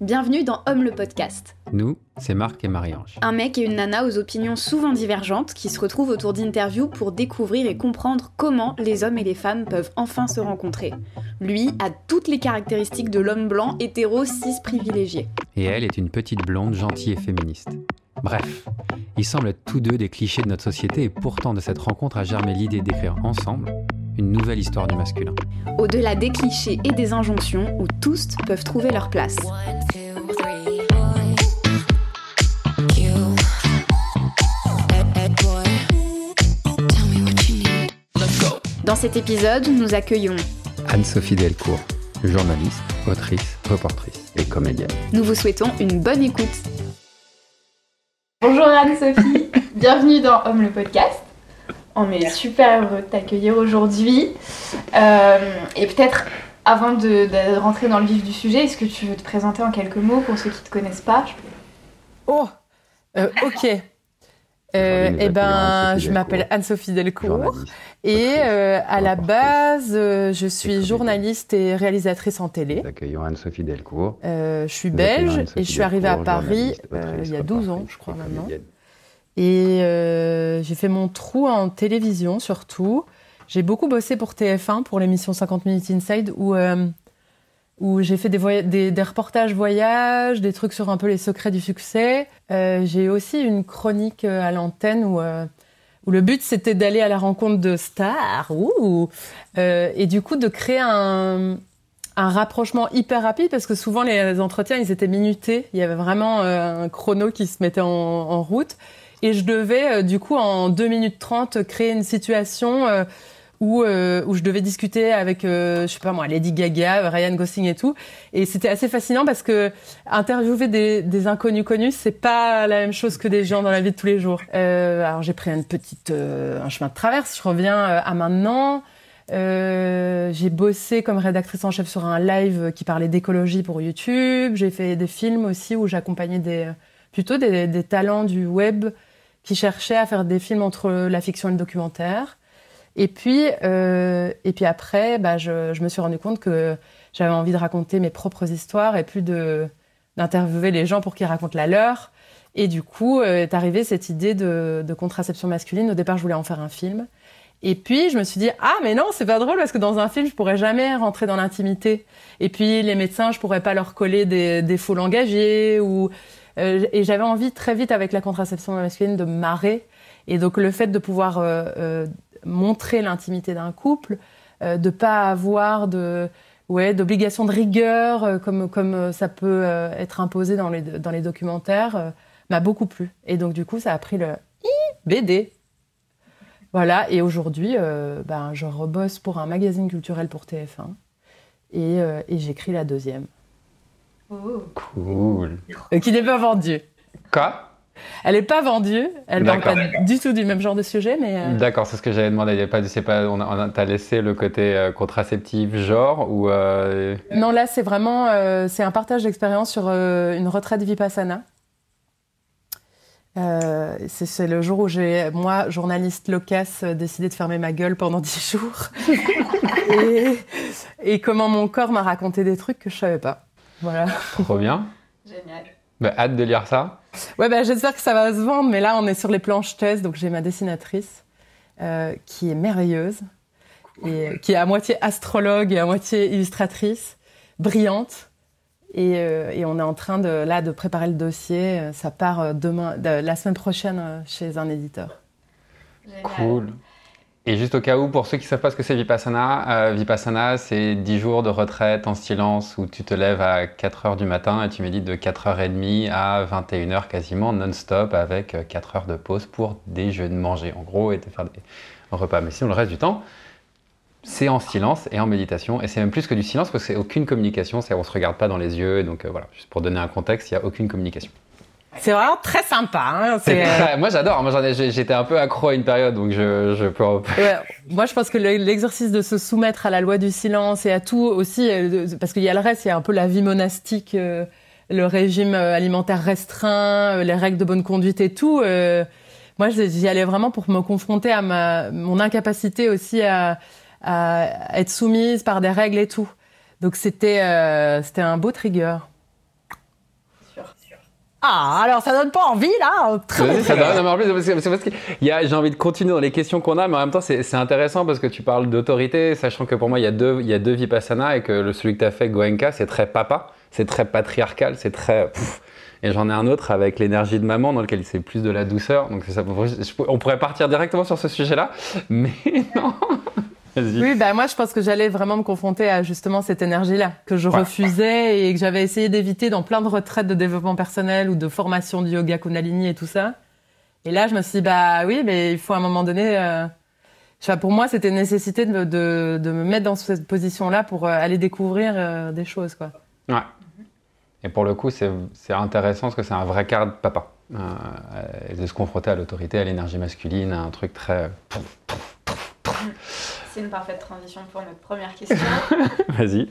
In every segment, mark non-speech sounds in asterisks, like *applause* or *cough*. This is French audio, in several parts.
Bienvenue dans Homme le podcast. Nous, c'est Marc et Marie-Ange. Un mec et une nana aux opinions souvent divergentes qui se retrouvent autour d'interviews pour découvrir et comprendre comment les hommes et les femmes peuvent enfin se rencontrer. Lui a toutes les caractéristiques de l'homme blanc hétéro cis privilégié. Et elle est une petite blonde gentille et féministe. Bref, ils semblent être tous deux des clichés de notre société et pourtant de cette rencontre a germé l'idée d'écrire ensemble une nouvelle histoire du masculin. Au-delà des clichés et des injonctions où tous peuvent trouver leur place. Dans cet épisode, nous accueillons Anne-Sophie Delcourt, journaliste, autrice, reportrice et comédienne. Nous vous souhaitons une bonne écoute. Bonjour Anne-Sophie, bienvenue dans Homme le podcast. On est super heureux de t'accueillir aujourd'hui. Euh, et peut-être avant de, de rentrer dans le vif du sujet, est-ce que tu veux te présenter en quelques mots pour ceux qui ne te connaissent pas? Oh, euh, ok. *laughs* Euh, eh ben, je m'appelle Anne-Sophie Delcourt et euh, à la base, euh, je suis journaliste et réalisatrice en télé. Nous accueillons Anne-Sophie Delcourt. Euh, je suis belge et je suis arrivée à Paris euh, il y a 12 ans, je crois maintenant. Et euh, j'ai fait mon trou en télévision surtout. J'ai beaucoup bossé pour TF1 pour l'émission 50 Minutes Inside où euh, j'ai fait des, reportages voyages, des trucs sur un peu les secrets du succès. Euh, j'ai aussi une chronique à l'antenne où, le but c'était d'aller à la rencontre de stars et du coup de créer un, rapprochement hyper rapide parce que souvent les entretiens ils étaient minutés. Il y avait vraiment un chrono qui se mettait en route et je devais euh, du coup en 2 minutes 30 créer une situation euh, où, euh, où je devais discuter avec, euh, je sais pas moi, Lady Gaga, Ryan Gosling et tout. Et c'était assez fascinant parce que interviewer des, des inconnus connus, c'est pas la même chose que des gens dans la vie de tous les jours. Euh, alors j'ai pris une petite, euh, un chemin de traverse. Je reviens à maintenant. J'ai bossé comme rédactrice en chef sur un live qui parlait d'écologie pour YouTube. J'ai fait des films aussi où j'accompagnais des, plutôt des, des talents du web qui cherchaient à faire des films entre la fiction et le documentaire. Et puis, euh, et puis après, bah, je, je me suis rendu compte que j'avais envie de raconter mes propres histoires et plus de d'interviewer les gens pour qu'ils racontent la leur. Et du coup, euh, est arrivée cette idée de, de contraception masculine. Au départ, je voulais en faire un film. Et puis, je me suis dit, ah, mais non, c'est pas drôle parce que dans un film, je pourrais jamais rentrer dans l'intimité. Et puis, les médecins, je pourrais pas leur coller des, des faux langagiers ou, euh, et j'avais envie très vite avec la contraception masculine de me marrer. Et donc, le fait de pouvoir euh, euh, montrer l'intimité d'un couple, de pas avoir ouais, d'obligation de rigueur comme, comme ça peut être imposé dans les, dans les documentaires, m'a beaucoup plu. Et donc, du coup, ça a pris le BD. Voilà, et aujourd'hui, ben, je rebosse pour un magazine culturel pour TF1 et, euh, et j'écris la deuxième, Cool. euh, qui n'est pas vendue. Quoi? Elle n'est pas vendue, elle parle pas du tout du même genre de sujet, mais euh, D'accord, c'est ce que j'avais demandé. Il y a pas, c'est pas, on a, on t'as laissé le côté euh, contraceptif genre ou euh, non, là, c'est vraiment c'est un partage d'expérience sur une retraite Vipassana. C'est, le jour où j'ai, moi, journaliste loquace, décidé de fermer ma gueule pendant *laughs* dix jours. et, et comment mon corps m'a raconté des trucs que je savais pas. Voilà. trop bien. Génial. Bah, hâte de lire ça. Ouais, bah, j'espère que ça va se vendre, mais là, on est sur les planches test, donc j'ai ma dessinatrice euh, qui est merveilleuse et qui est à moitié astrologue et à moitié illustratrice, brillante. Et, euh, et on est en train de là de préparer le dossier. Ça part euh, demain, de- la semaine prochaine chez un éditeur. Cool. Et juste au cas où, pour ceux qui ne savent pas ce que c'est Vipassana, euh, Vipassana, c'est 10 jours de retraite en silence où tu te lèves à 4 heures du matin et tu médites de 4h30 à 21h quasiment non-stop avec 4 heures de pause pour déjeuner, manger en gros et te faire des repas. Mais sinon, le reste du temps, c'est en silence et en méditation. Et c'est même plus que du silence parce que c'est aucune communication, c'est on se regarde pas dans les yeux. Donc euh, voilà, juste pour donner un contexte, il n'y a aucune communication. C'est vraiment très sympa. Hein C'est euh, très- Moi j'adore, moi j'en ai- j'ai- j'étais un peu accro à une période donc je, je peux. Ouais, moi, je pense que le- l'exercice de se soumettre à la loi du silence et à tout aussi, euh, parce qu'il y a le reste, il y a un peu la vie monastique, euh, le régime alimentaire restreint, les règles de bonne conduite et tout. euh, moi, j'y j'y allais vraiment pour me confronter à ma, mon incapacité aussi à, à être soumise par des règles et tout. Donc, c'était euh, c'était un beau trigger. Ah, alors ça donne pas envie, là Très Ça donne envie, c'est parce que j'ai envie de continuer dans les questions qu'on a, mais en même temps, c'est intéressant parce que tu parles d'autorité, sachant que pour moi, il y a deux, il y a deux Vipassana et que le, celui que tu as fait, Goenka, c'est très papa, c'est très patriarcal, c'est très. et j'en ai un autre avec l'énergie de maman dans lequel c'est plus de la douceur. Donc ça, on pourrait partir directement sur ce sujet-là, mais *laughs* non. Oui, bah moi je pense que j'allais vraiment me confronter à justement cette énergie-là que je refusais et que j'avais essayé d'éviter dans plein de retraites de développement personnel ou de formation de yoga Kundalini et tout ça. Et là je me suis dit bah oui, mais il faut à un moment donné. Euh... pour moi c'était une nécessité de, de, de, me mettre dans cette position-là pour euh, aller découvrir euh, des choses quoi. Ouais. Et pour le coup c'est intéressant parce que c'est un vrai cadre de papa. Euh, de se confronter à l'autorité, à l'énergie masculine, à un truc très c'est une parfaite transition pour notre première question. *laughs* Vas-y.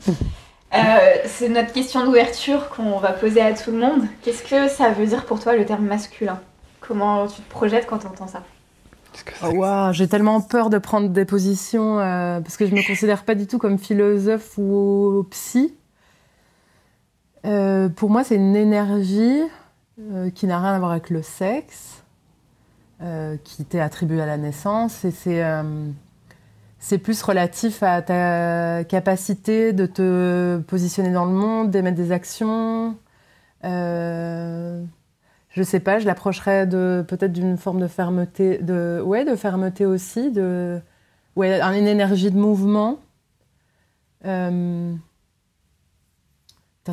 Euh, c'est notre question d'ouverture qu'on va poser à tout le monde. Qu'est-ce que ça veut dire pour toi le terme masculin? Comment tu te projettes quand tu entends ça? Oh, J'ai tellement peur de prendre des positions euh, parce que je me considère pas du tout comme philosophe ou psy. Euh, pour moi, c'est une énergie qui n'a rien à voir avec le sexe, qui t'est attribuée à la naissance et c'est c'est plus relatif à ta capacité de te positionner dans le monde, d'émettre des actions. Euh, je sais pas, je l'approcherais de peut-être d'une forme de fermeté, de ouais, de fermeté aussi, de ouais, une énergie de mouvement. Euh,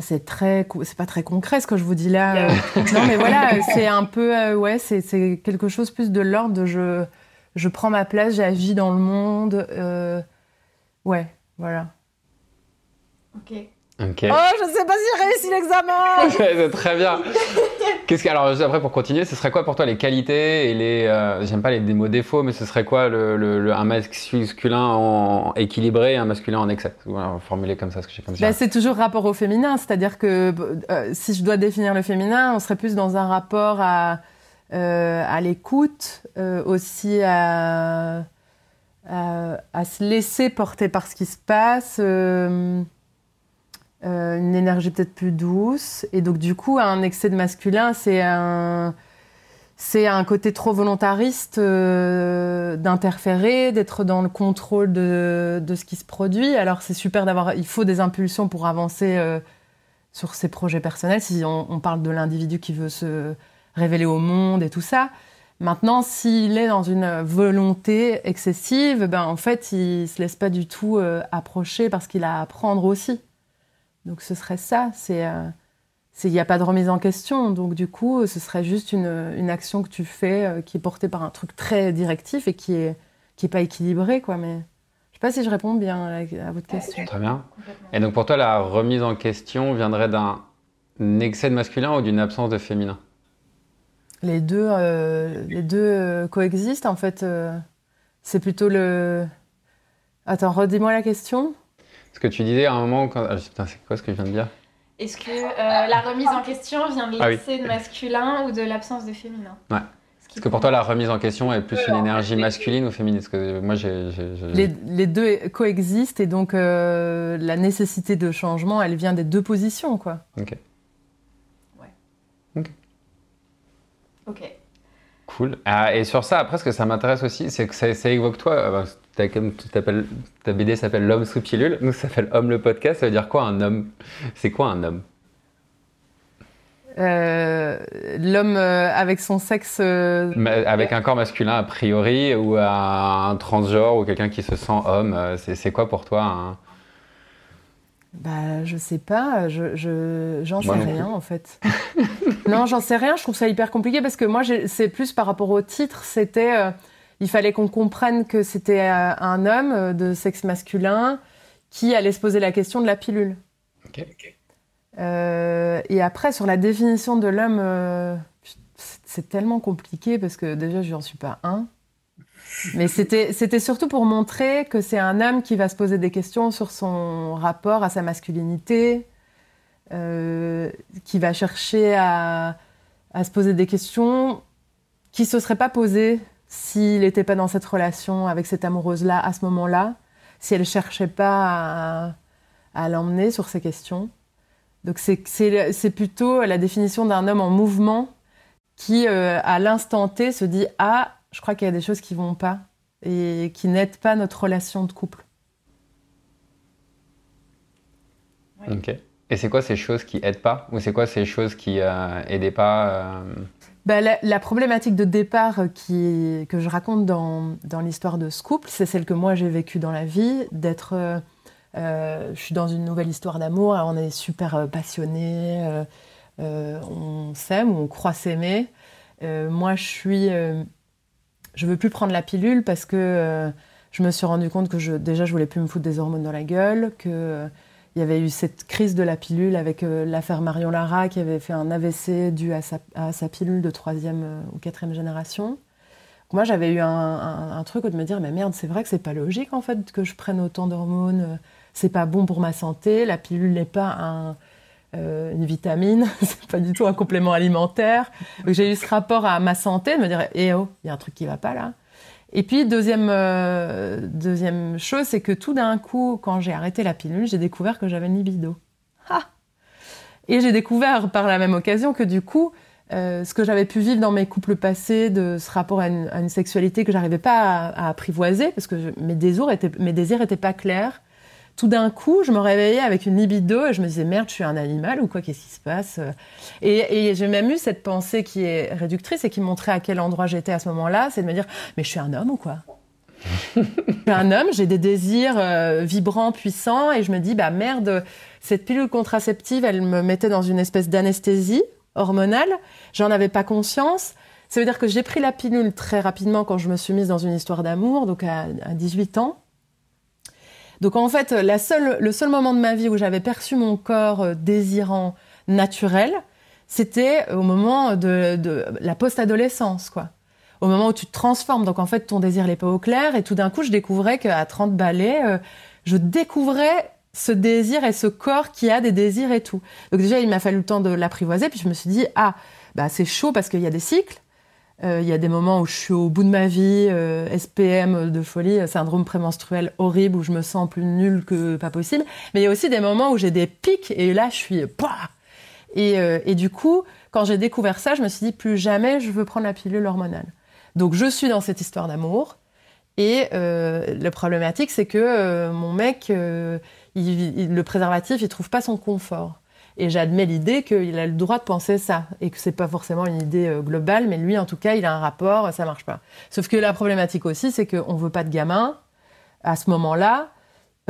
c'est très, c'est pas très concret ce que je vous dis là. *laughs* non, mais voilà, c'est un peu, euh, ouais, c'est quelque chose plus de l'ordre de je je prends ma place, j'agis dans le monde. Euh, ouais, voilà. Ok. Ok. Oh, je sais pas si j'ai réussi l'examen. *laughs* c'est très bien. Qu'est-ce que alors après pour continuer, ce serait quoi pour toi les qualités et les euh, j'aime pas les mots défauts, mais ce serait quoi le, un masculin en équilibré et un masculin en excès? Voilà, Formuler comme ça, ce que j'ai comme ça. Ben, c'est toujours rapport au féminin, c'est-à-dire que euh, si je dois définir le féminin, on serait plus dans un rapport à euh, à l'écoute, euh, aussi à, à, se laisser porter par ce qui se passe, euh, une énergie peut-être plus douce. Et donc du coup, un excès de masculin, c'est un c'est un côté trop volontariste d'interférer, d'être dans le contrôle de, de, ce qui se produit. Alors c'est super d'avoir, il faut des impulsions pour avancer sur ses projets personnels. Si on parle de l'individu qui veut se révéler au monde et tout ça. Maintenant, s'il est dans une volonté excessive, ben en fait, il se laisse pas du tout euh, approcher parce qu'il a à apprendre aussi. Donc ce serait ça. C'est euh, il n'y a pas de remise en question. Donc du coup, ce serait juste une, une action que tu fais euh, qui est portée par un truc très directif et qui est qui est pas équilibré, quoi. Mais je sais pas si je réponds bien à, votre question. Très bien. Et donc pour toi, la remise en question viendrait d'un excès de masculin ou d'une absence de féminin? Les deux, euh, les deux euh, coexistent en fait. Euh, c'est plutôt le. Attends, redis-moi la question. Ce que tu disais à un moment, quand... Ah, putain, c'est quoi ce que je viens de dire? Est-ce que la remise en question vient de ah l'excès de masculin ou de l'absence de féminin? Ouais. Est-ce que pour toi, la remise en question est plus une énergie masculine ou féminine? Parce que moi, j'ai, les, les, deux coexistent et donc la nécessité de changement, elle vient des deux positions, quoi. Ok. Ok. Cool. Ah, et sur ça, après, ce que ça m'intéresse aussi, c'est que ça, évoque toi. Euh, ta BD s'appelle L'homme sous pilule. Nous, ça s'appelle Homme le podcast. Ça veut dire quoi un homme? C'est quoi un homme? Euh, L'homme euh, avec son sexe. avec un corps masculin a priori, ou un transgenre, ou quelqu'un qui se sent homme. C'est quoi pour toi un, bah, je sais pas, je, je j'en sais rien en fait. *laughs* non, j'en sais rien, je trouve ça hyper compliqué parce que moi, c'est plus par rapport au titre, c'était. Euh, il fallait qu'on comprenne que c'était euh, un homme euh, de sexe masculin qui allait se poser la question de la pilule. Ok. et après, sur la définition de l'homme, c'est tellement compliqué parce que déjà, je n'en suis pas un. Mais c'était surtout pour montrer que c'est un homme qui va se poser des questions sur son rapport à sa masculinité, euh, qui va chercher à, se poser des questions qui se seraient pas posées s'il n'était pas dans cette relation avec cette amoureuse-là à ce moment-là, si elle ne cherchait pas à, à l'emmener sur ces questions. Donc c'est plutôt la définition d'un homme en mouvement qui, euh, à l'instant T, se dit Ah, je crois qu'il y a des choses qui vont pas et qui n'aident pas notre relation de couple. Ok. Et c'est quoi ces choses qui aident pas Ou c'est quoi ces choses qui euh, aidaient pas euh? bah, la, problématique de départ qui, que je raconte dans, dans l'histoire de Scoop, c'est celle que moi j'ai vécue dans la vie, d'être... Euh, je suis dans une nouvelle histoire d'amour, on est super passionnés, on s'aime ou on croit s'aimer. moi, je suis... je veux plus prendre la pilule parce que je me suis rendu compte que déjà, je voulais plus me foutre des hormones dans la gueule, que il y avait eu cette crise de la pilule avec euh, l'affaire Marion Lara qui avait fait un AVC dû à sa, pilule de troisième euh, ou quatrième génération. Moi, j'avais eu un, truc de me dire, mais merde, c'est vrai que c'est pas logique en fait que je prenne autant d'hormones, euh, c'est pas bon pour ma santé, la pilule n'est pas une vitamine, *laughs* c'est pas du tout un complément alimentaire. J'ai eu ce rapport à ma santé, de me dire, eh oh, il y a un truc qui va pas là. Et puis, deuxième, euh, deuxième chose, c'est que tout d'un coup, quand j'ai arrêté la pilule, j'ai découvert que j'avais une libido. Ah Et j'ai découvert par la même occasion que du coup, euh, ce que j'avais pu vivre dans mes couples passés, de ce rapport à une, sexualité que j'arrivais pas à, apprivoiser, parce que mes, désirs étaient, mes désirs étaient pas clairs, tout d'un coup, je me réveillais avec une libido et je me disais merde, je suis un animal ou quoi, qu'est-ce qui se passe? Et, j'ai même eu cette pensée qui est réductrice et qui montrait à quel endroit j'étais à ce moment-là, c'est de me dire mais je suis un homme ou quoi? Je suis un homme, j'ai des désirs euh, vibrants, puissants et je me dis bah merde, cette pilule contraceptive, elle me mettait dans une espèce d'anesthésie hormonale, j'en avais pas conscience. Ça veut dire que j'ai pris la pilule très rapidement quand je me suis mise dans une histoire d'amour, donc à 18 ans. Donc en fait, le seul moment de ma vie où j'avais perçu mon corps euh, désirant naturel, c'était au moment de, la post-adolescence, quoi. Au moment où tu te transformes. Donc en fait, ton désir n'est pas au clair. Et tout d'un coup, je découvrais qu'à 30 balais, euh, je découvrais ce désir et ce corps qui a des désirs et tout. Donc déjà, il m'a fallu le temps de l'apprivoiser. Puis je me suis dit, ah, bah c'est chaud parce qu'il y a des cycles. Euh, il y a des moments où je suis au bout de ma vie, euh, SPM de folie, euh, syndrome prémenstruel horrible, où je me sens plus nulle que pas possible. Mais il y a aussi des moments où j'ai des pics et là je suis pas. Et, et du coup, quand j'ai découvert ça, je me suis dit plus jamais je veux prendre la pilule hormonale. Donc je suis dans cette histoire d'amour. Et le problématique, c'est que mon mec, il, le préservatif, il trouve pas son confort. Et j'admets l'idée qu'il a le droit de penser ça et que c'est pas forcément une idée euh, globale, mais lui, en tout cas, il a un rapport, ça marche pas. Sauf que la problématique aussi, c'est qu'on veut pas de gamin à ce moment-là,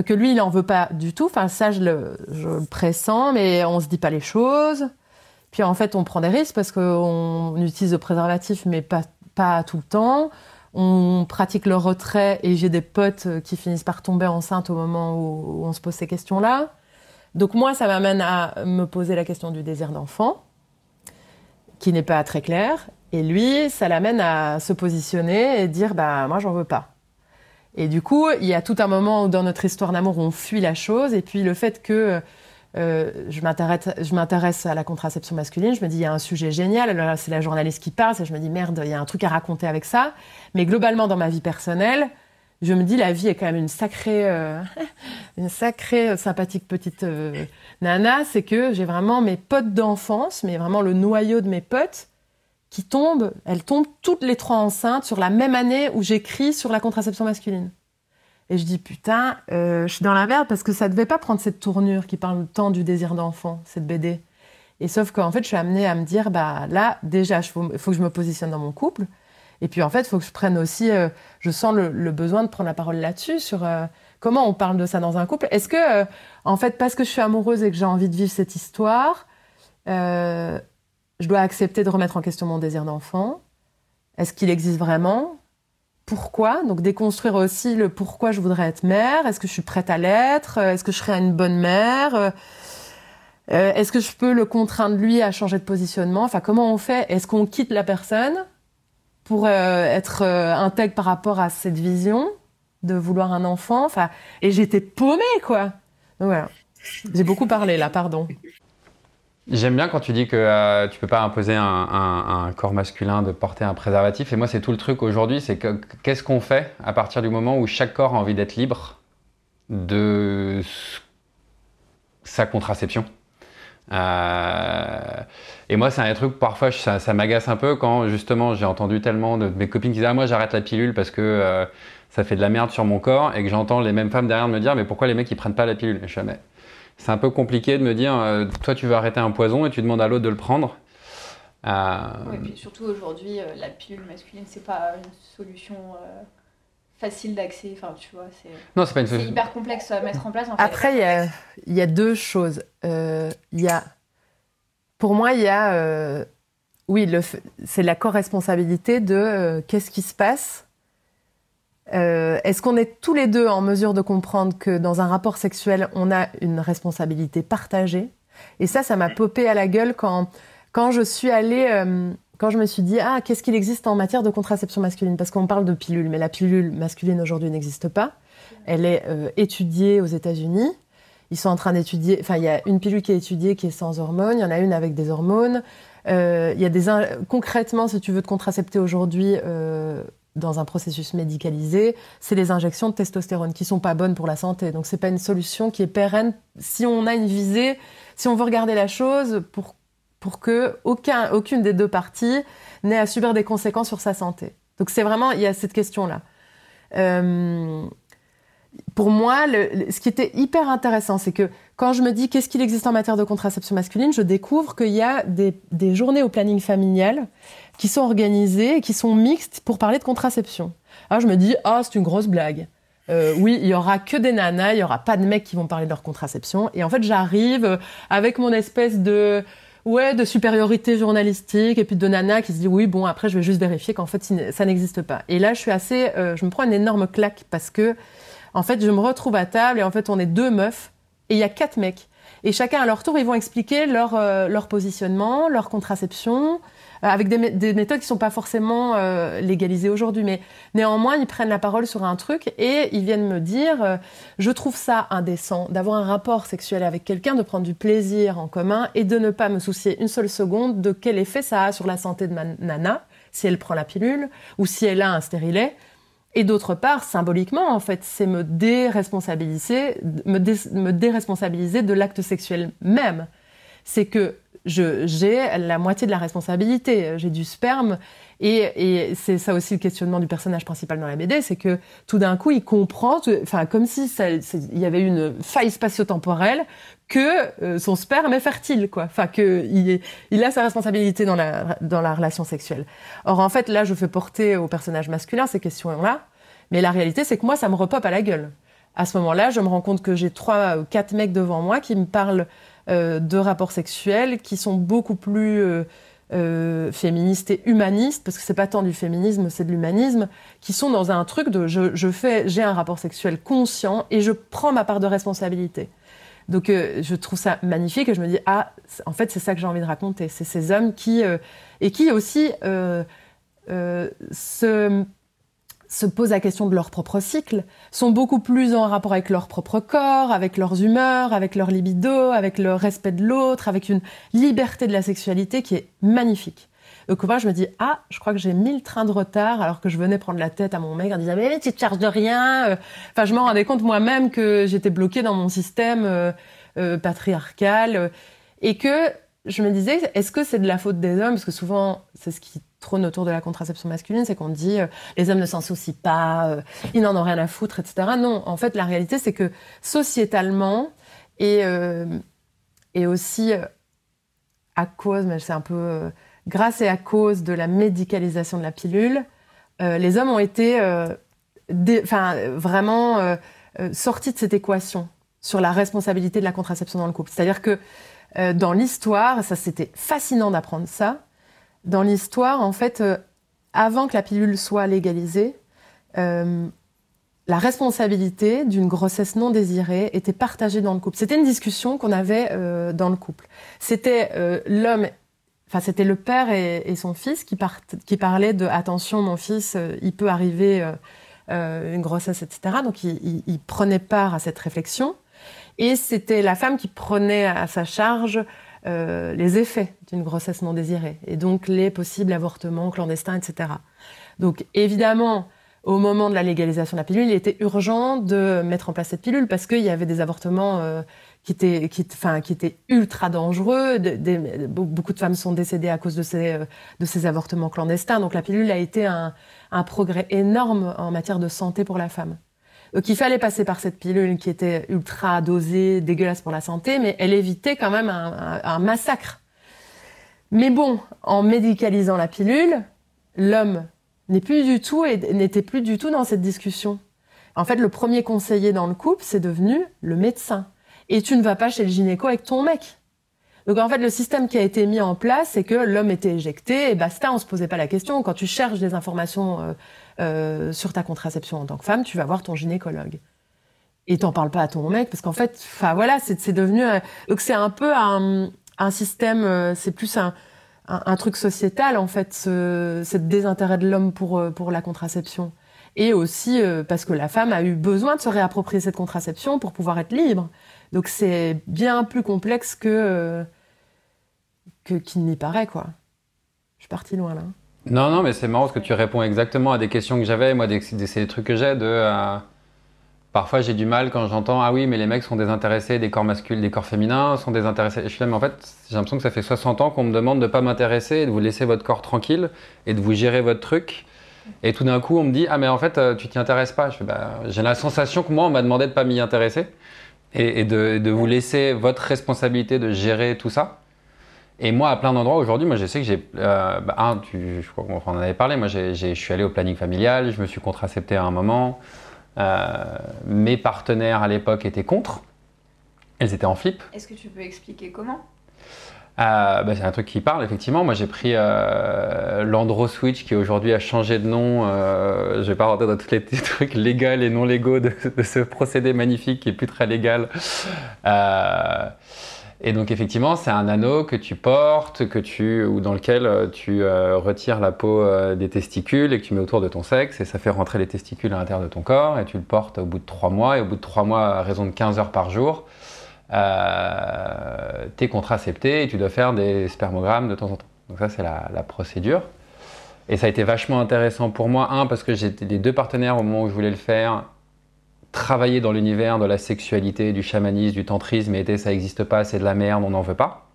que lui, il en veut pas du tout. Enfin, ça, je le, pressens, mais on se dit pas les choses. Puis en fait, on prend des risques parce qu'on utilise le préservatif, mais pas, pas tout le temps. On pratique le retrait et j'ai des potes qui finissent par tomber enceintes au moment où on se pose ces questions-là. Donc moi, ça m'amène à me poser la question du désir d'enfant, qui n'est pas très clair. Et lui, ça l'amène à se positionner et dire, bah moi, j'en veux pas. Et du coup, il y a tout un moment où dans notre histoire d'amour, on fuit la chose. Et puis le fait que euh, je m'intéresse à la contraception masculine, je me dis, il y a un sujet génial. c'est la journaliste qui parle, et je me dis, merde, il y a un truc à raconter avec ça. Mais globalement, dans ma vie personnelle, je me dis la vie est quand même une sacrée, euh, *laughs* une sacrée euh, sympathique petite euh, nana. C'est que j'ai vraiment mes potes d'enfance, mais vraiment le noyau de mes potes qui tombent. Elles tombent toutes les trois enceintes sur la même année où j'écris sur la contraception masculine. Et je dis putain, je suis dans la merde parce que ça devait pas prendre cette tournure qui parle tant du désir d'enfant, cette BD. Et sauf qu'en fait, je suis amenée à me dire, bah là, déjà, il faut, faut que je me positionne dans mon couple. Et puis en fait, il faut que je prenne aussi, euh, je sens le, besoin de prendre la parole là-dessus, sur euh, comment on parle de ça dans un couple. Est-ce que, euh, en fait, parce que je suis amoureuse et que j'ai envie de vivre cette histoire, je dois accepter de remettre en question mon désir d'enfant? Est-ce qu'il existe vraiment? Pourquoi? Donc déconstruire aussi le pourquoi je voudrais être mère. Est-ce que je suis prête à l'être? Est-ce que je serai une bonne mère? Est-ce que je peux le contraindre lui à changer de positionnement? Enfin, comment on fait? Est-ce qu'on quitte la personne? Pour euh, être euh, intègre par rapport à cette vision de vouloir un enfant. Et j'étais paumée, quoi. Voilà. J'ai beaucoup parlé là, pardon. J'aime bien quand tu dis que euh, tu peux pas imposer un, un, corps masculin de porter un préservatif. Et moi, c'est tout le truc aujourd'hui, c'est que qu'est-ce qu'on fait à partir du moment où chaque corps a envie d'être libre de sa contraception? Et moi, c'est un truc, parfois, ça, m'agace un peu quand justement j'ai entendu tellement de, mes copines qui disaient Ah, moi, j'arrête la pilule parce que ça fait de la merde sur mon corps et que j'entends les mêmes femmes derrière me dire Mais pourquoi les mecs ils prennent pas la pilule? Jamais. C'est un peu compliqué de me dire Toi, tu veux arrêter un poison et tu demandes à l'autre de le prendre. Euh... et puis surtout aujourd'hui, euh, la pilule masculine, c'est pas une solution euh, facile d'accès. Enfin, tu vois, c'est. Non, c'est pas une solution. hyper complexe à mettre en place. Après, il y a, y a, deux choses. Euh, il y a, pour moi, il y a, oui, c'est la co-responsabilité de qu'est-ce qui se passe. Est-ce qu'on est tous les deux en mesure de comprendre que dans un rapport sexuel, on a une responsabilité partagée? Et ça, ça m'a popé à la gueule quand quand je suis allée, euh, quand je me suis dit, ah, qu'est-ce qu'il existe en matière de contraception masculine? Parce qu'on parle de pilule, mais la pilule masculine aujourd'hui n'existe pas. Elle est euh, étudiée aux États-Unis. Ils sont en train d'étudier, enfin, il y a une pilule qui est étudiée qui est sans hormones, il y en a une avec des hormones. Euh, il y a des concrètement, si tu veux te contracepter aujourd'hui dans un processus médicalisé, c'est les injections de testostérone qui sont pas bonnes pour la santé. Donc c'est pas une solution qui est pérenne si on a une visée, si on veut regarder la chose pour pour que aucun, aucune des deux parties n'ait à subir des conséquences sur sa santé. Donc c'est vraiment, il y a cette question-là. Euh, pour moi, ce qui était hyper intéressant, c'est que quand je me dis qu'est-ce qu'il existe en matière de contraception masculine, je découvre qu'il y a des, journées au planning familial qui sont organisées et qui sont mixtes pour parler de contraception. Alors je me dis, ah, c'est une grosse blague. Euh, oui, il y aura que des nanas, il y aura pas de mecs qui vont parler de leur contraception. Et en fait, j'arrive avec mon espèce de ouais, de supériorité journalistique et puis de nana qui se dit oui, bon, après, je vais juste vérifier qu'en fait, ça n'existe pas. Et là, je suis assez, euh, je me prends une énorme claque parce que, en fait, je me retrouve à table et en fait, on est deux meufs et il y a quatre mecs. Et chacun à leur tour, ils vont expliquer leur, euh, leur positionnement, leur contraception, avec des, méthodes qui sont pas forcément euh, légalisées aujourd'hui, mais néanmoins ils prennent la parole sur un truc et ils viennent me dire euh, je trouve ça indécent d'avoir un rapport sexuel avec quelqu'un, de prendre du plaisir en commun et de ne pas me soucier une seule seconde de quel effet ça a sur la santé de ma nana si elle prend la pilule ou si elle a un stérilet. Et d'autre part, symboliquement, en fait, c'est me déresponsabiliser, me déresponsabiliser de l'acte sexuel même. C'est que j'ai la moitié de la responsabilité. J'ai du sperme. Et, c'est ça aussi le questionnement du personnage principal dans la BD, c'est que tout d'un coup, il comprend, enfin, comme si il y avait une faille spatio-temporelle, que euh, son sperme est fertile, quoi. Enfin, qu'il il a sa responsabilité dans la, dans la relation sexuelle. Or, en fait, là, je fais porter au personnage masculin ces questions-là. Mais la réalité, c'est que moi, ça me repop à la gueule. À ce moment-là, je me rends compte que j'ai trois ou quatre mecs devant moi qui me parlent de rapports sexuels qui sont beaucoup plus euh, euh, féministes et humanistes, parce que c'est pas tant du féminisme, c'est de l'humanisme, qui sont dans un truc de je, fais, j'ai un rapport sexuel conscient et je prends ma part de responsabilité. Donc je trouve ça magnifique et je me dis ah en fait c'est ça que j'ai envie de raconter, c'est ces hommes qui et qui aussi se se posent la question de leur propre cycle, sont beaucoup plus en rapport avec leur propre corps, avec leurs humeurs, avec leur libido, avec le respect de l'autre, avec une liberté de la sexualité qui est magnifique. Donc moi, je me dis, ah, je crois que j'ai mis le train de retard alors que je venais prendre la tête à mon mec en disant, mais tu te charges de rien. Euh, enfin, je me rendais compte moi-même que j'étais bloquée dans mon système euh, euh, patriarcal et que je me disais, est-ce que c'est de la faute des hommes? Parce que souvent, c'est ce qui trône autour de la contraception masculine, c'est qu'on dit euh, les hommes ne s'en soucient pas, euh, ils n'en ont rien à foutre, etc. Non, en fait, la réalité, c'est que sociétalement et, euh, et aussi à cause, mais c'est un peu grâce et à cause de la médicalisation de la pilule, les hommes ont été vraiment sortis de cette équation sur la responsabilité de la contraception dans le couple. C'est-à-dire que dans l'histoire, ça c'était fascinant d'apprendre ça, dans l'histoire, en fait, euh, avant que la pilule soit légalisée, euh, la responsabilité d'une grossesse non désirée était partagée dans le couple. C'était une discussion qu'on avait euh, dans le couple. C'était l'homme, enfin c'était le père et, son fils qui, parlaient de attention, mon fils, il peut arriver une grossesse, etc. Donc il, il, prenait part à cette réflexion. Et c'était la femme qui prenait à sa charge euh, les effets d'une grossesse non désirée et donc les possibles avortements clandestins, etc. Donc évidemment, au moment de la légalisation de la pilule, il était urgent de mettre en place cette pilule parce qu'il y avait des avortements euh, qui était, qui, enfin, qui était ultra dangereux. beaucoup de femmes sont décédées à cause de ces, de ces avortements clandestins. Donc la pilule a été un, un progrès énorme en matière de santé pour la femme. Donc il fallait passer par cette pilule qui était ultra dosée, dégueulasse pour la santé, mais elle évitait quand même un, massacre. Mais bon, en médicalisant la pilule, l'homme n'est plus du tout n'était plus du tout dans cette discussion. En fait, le premier conseiller dans le couple, c'est devenu le médecin et tu ne vas pas chez le gynéco avec ton mec. Donc en fait, le système qui a été mis en place, c'est que l'homme était éjecté et basta, on se posait pas la question. Quand tu cherches des informations euh, euh, sur ta contraception en tant que femme, tu vas voir ton gynécologue. Et t'en parles pas à ton mec parce qu'en fait, enfin voilà, c'est devenu donc c'est un peu un, système, euh, c'est plus un, truc sociétal en fait, ce, désintérêt de l'homme pour pour la contraception et aussi parce que la femme a eu besoin de se réapproprier cette contraception pour pouvoir être libre. Donc c'est bien plus complexe que euh, qu'il n'y paraît, quoi. Je suis partie loin là. Non, non, mais c'est marrant parce que tu réponds exactement à des questions que j'avais. Moi, c'est des trucs que j'ai de. Euh, parfois, j'ai du mal quand j'entends Ah oui, mais les mecs sont désintéressés des corps masculins, des corps féminins sont désintéressés. je suis là, mais en fait, j'ai l'impression que ça fait 60 ans qu'on me demande de ne pas m'intéresser, de vous laisser votre corps tranquille et de vous gérer votre truc. Et tout d'un coup, on me dit Ah, mais en fait, euh, tu t'y intéresses pas. Bah, j'ai la sensation que moi, on m'a demandé de ne pas m'y intéresser et, de, vous laisser votre responsabilité de gérer tout ça. Et moi, à plein d'endroits aujourd'hui, moi, je sais que j'ai. Euh, bah, un, tu, je crois qu'on en avait parlé. Moi, je suis allé au planning familial, je me suis contracepté à un moment. Euh, mes partenaires à l'époque étaient contre. Elles étaient en flip. Est-ce que tu peux expliquer comment? Euh, bah, c'est un truc qui parle, effectivement. Moi, j'ai pris euh, l'Andro Switch qui aujourd'hui a changé de nom. Je vais pas rentrer dans tous les *laughs* trucs légaux et non légaux de, ce procédé magnifique qui est plus très légal. Euh, et donc, effectivement, c'est un anneau que tu portes, que tu, ou dans lequel tu retires la peau des testicules et que tu mets autour de ton sexe. Et ça fait rentrer les testicules à l'intérieur de ton corps. Et tu le portes au bout de trois mois. Et au bout de trois mois, à raison de 15 heures par jour, euh, tu es contracepté et tu dois faire des spermogrammes de temps en temps. Donc ça, c'est la, procédure. Et ça a été vachement intéressant pour moi, un, parce que j'étais les deux partenaires au moment où je voulais le faire, travailler dans l'univers de la sexualité, du chamanisme, du tantrisme, et était ça n'existe pas, c'est de la merde, on n'en veut pas.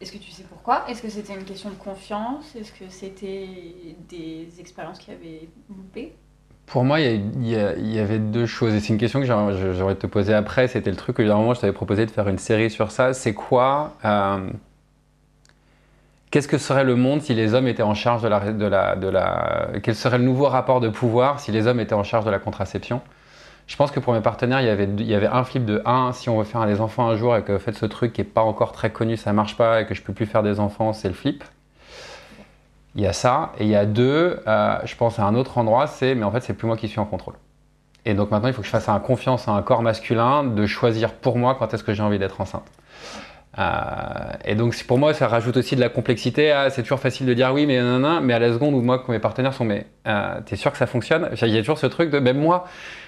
Est-ce que tu sais pourquoi? Est-ce que c'était une question de confiance? Est-ce que c'était des expériences qui avaient loupé? Pour moi, il y, avait deux choses. Et c'est une question que j'aurais te poser après. C'était le truc que, d'un moment, je t'avais proposé de faire une série sur ça. C'est quoi euh, Qu'est-ce que serait le monde si les hommes étaient en charge de la, de la, de la. Quel serait le nouveau rapport de pouvoir si les hommes étaient en charge de la contraception? Je pense que pour mes partenaires, il y avait, il y avait un flip de 1. Si on veut faire des enfants un jour et que fait ce truc qui n'est pas encore très connu, ça marche pas et que je peux plus faire des enfants, c'est le flip. Il y a ça. Et il y a deux, euh, je pense à un autre endroit, c'est mais en fait, c'est plus moi qui suis en contrôle. Et donc maintenant, il faut que je fasse confiance à un corps masculin de choisir pour moi quand est-ce que j'ai envie d'être enceinte. Euh, et donc pour moi, ça rajoute aussi de la complexité. Ah, c'est toujours facile de dire oui, mais non, mais à la seconde où moi, quand mes partenaires sont, mais euh, t'es sûr que ça fonctionne? Il y a toujours ce truc de même moi,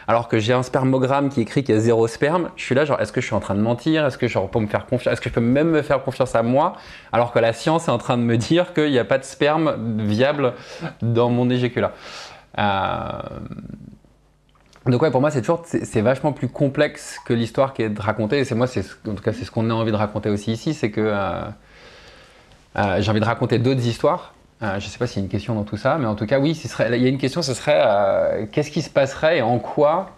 alors que j'ai un spermogramme qui écrit qu'il y a zéro sperme, je suis là genre, est-ce que je suis en train de mentir? Est-ce que je peux me faire confiance Est-ce que je peux même me faire confiance à moi Alors que la science est en train de me dire qu'il n'y a pas de sperme viable dans mon éjaculat. Euh, donc ouais, pour moi, c'est toujours, c'est vachement plus complexe que l'histoire qui est de raconter. Et c'est moi, en tout cas, c'est ce qu'on a envie de raconter aussi ici, c'est que euh, euh, j'ai envie de raconter d'autres histoires. Euh, je ne sais pas s'il y a une question dans tout ça, mais en tout cas, oui, il y a une question, ce serait qu'est-ce qui se passerait et en quoi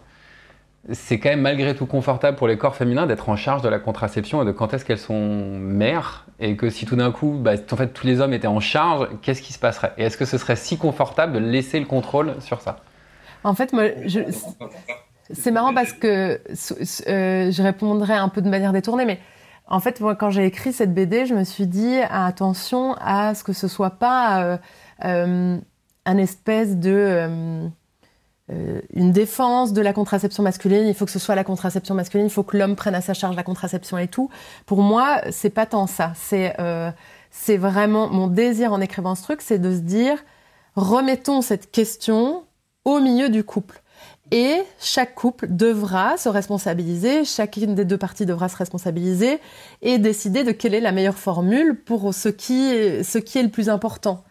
c'est quand même malgré tout confortable pour les corps féminins d'être en charge de la contraception et de quand est-ce qu'elles sont mères? Et que si tout d'un coup, bah, en fait, tous les hommes étaient en charge, qu'est-ce qui se passerait? Et est-ce que ce serait si confortable de laisser le contrôle sur ça? En fait, moi, c'est marrant parce que euh, je répondrai un peu de manière détournée, mais en fait, moi, quand j'ai écrit cette BD, je me suis dit attention à ce que ce soit pas euh, euh un espèce de euh, une défense de la contraception masculine. Il faut que ce soit la contraception masculine. Il faut que l'homme prenne à sa charge la contraception et tout. Pour moi, c'est pas tant ça. C'est c'est vraiment mon désir en écrivant ce truc, c'est de se dire remettons cette question au milieu du couple. Et chaque couple devra se responsabiliser, chacune des deux parties devra se responsabiliser et décider de quelle est la meilleure formule pour ce qui est, ce qui est le plus important.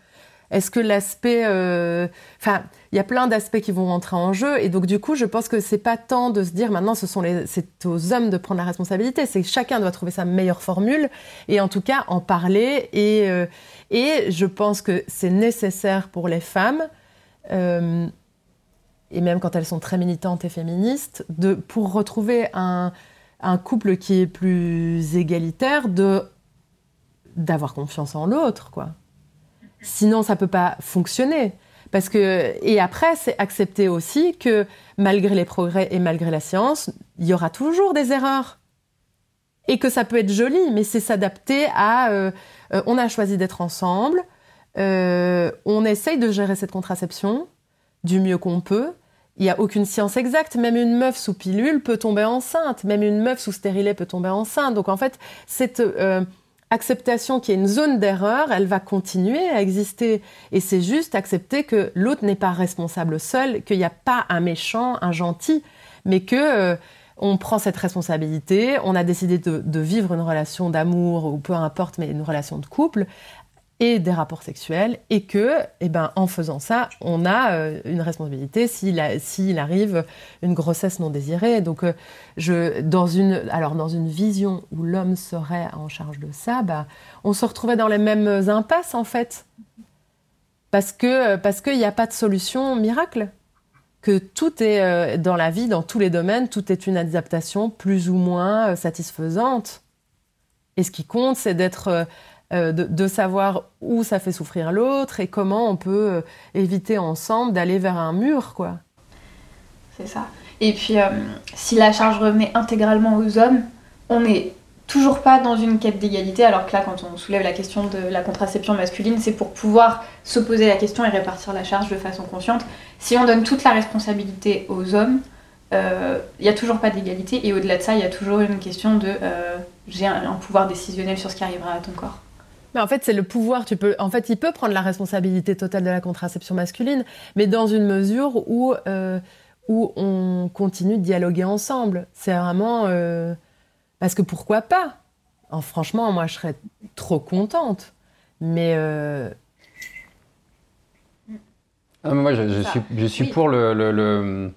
est-ce que l'aspect, euh, enfin, il y a plein d'aspects qui vont rentrer en jeu, et donc du coup, je pense que c'est pas tant de se dire maintenant, ce sont c'est aux hommes de prendre la responsabilité, c'est chacun doit trouver sa meilleure formule, et en tout cas en parler, et euh, et je pense que c'est nécessaire pour les femmes. Euh, et même quand elles sont très militantes et féministes, de, pour retrouver un, un couple qui est plus égalitaire, de d'avoir confiance en l'autre, quoi. Sinon, ça peut pas fonctionner. Parce que, et après, c'est accepter aussi que malgré les progrès et malgré la science, il y aura toujours des erreurs. Et que ça peut être joli, mais c'est s'adapter à. Euh, euh, on a choisi d'être ensemble, euh, on essaye de gérer cette contraception du mieux qu'on peut. Il n'y a aucune science exacte. Même une meuf sous pilule peut tomber enceinte. Même une meuf sous stérilet peut tomber enceinte. Donc en fait, cette acceptation qu'il y a une zone d'erreur, elle va continuer à exister. Et c'est juste accepter que l'autre n'est pas responsable seul, qu'il n'y a pas un méchant, un gentil, mais que euh, on prend cette responsabilité, on a décidé de vivre une relation d'amour ou peu importe, mais une relation de couple et des rapports sexuels et que, eh ben, en faisant ça, on a euh, une responsabilité s'il, s'il arrive une grossesse non désirée. Donc, euh, je, dans une, alors dans une vision où l'homme serait en charge de ça, bah, on se retrouvait dans les mêmes impasses en fait, parce que parce qu'il n'y a pas de solution miracle, que tout est euh, dans la vie, dans tous les domaines, tout est une adaptation plus ou moins satisfaisante. Et ce qui compte, c'est d'être euh, de, savoir où ça fait souffrir l'autre et comment on peut euh, éviter ensemble d'aller vers un mur, quoi. C'est ça. Et puis, euh, si la charge revenait intégralement aux hommes, on n'est toujours pas dans une quête d'égalité, alors que là, quand on soulève la question de la contraception masculine, c'est pour pouvoir se poser la question et répartir la charge de façon consciente. Si on donne toute la responsabilité aux hommes, il n'y a toujours pas d'égalité, et au-delà de ça, il y a toujours une question de j'ai un pouvoir décisionnel sur ce qui arrivera à ton corps. Mais en fait, c'est le pouvoir. Tu peux, en fait, il peut prendre la responsabilité totale de la contraception masculine, mais dans une mesure où euh, où on continue de dialoguer ensemble. C'est vraiment euh, parce que pourquoi pas? Franchement, moi, je serais trop contente. Mais euh, ah, moi, je, suis, je suis pour le, le,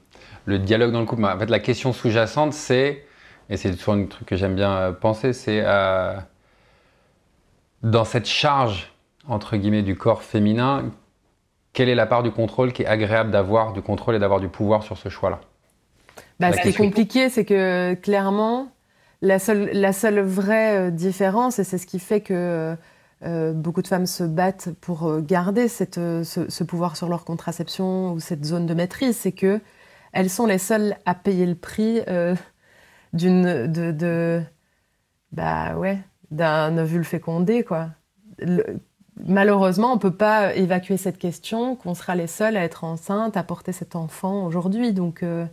le, dialogue dans le couple. En fait, la question sous-jacente, c'est, et c'est toujours un truc que j'aime bien penser, c'est dans cette charge, entre guillemets, du corps féminin, quelle est la part du contrôle qui est agréable d'avoir du contrôle et d'avoir du pouvoir sur ce choix-là? Bah, Ce qui est compliqué, c'est que clairement, la seule, la seule vraie euh, différence, et c'est ce qui fait que euh, beaucoup de femmes se battent pour euh, garder cette, ce, pouvoir sur leur contraception ou cette zone de maîtrise, c'est que elles sont les seules à payer le prix d'une de, de, bah ouais d'un ovule fécondé, quoi. malheureusement, on peut pas évacuer cette question, qu'on sera les seuls à être enceintes, à porter cet enfant aujourd'hui. Donc, euh,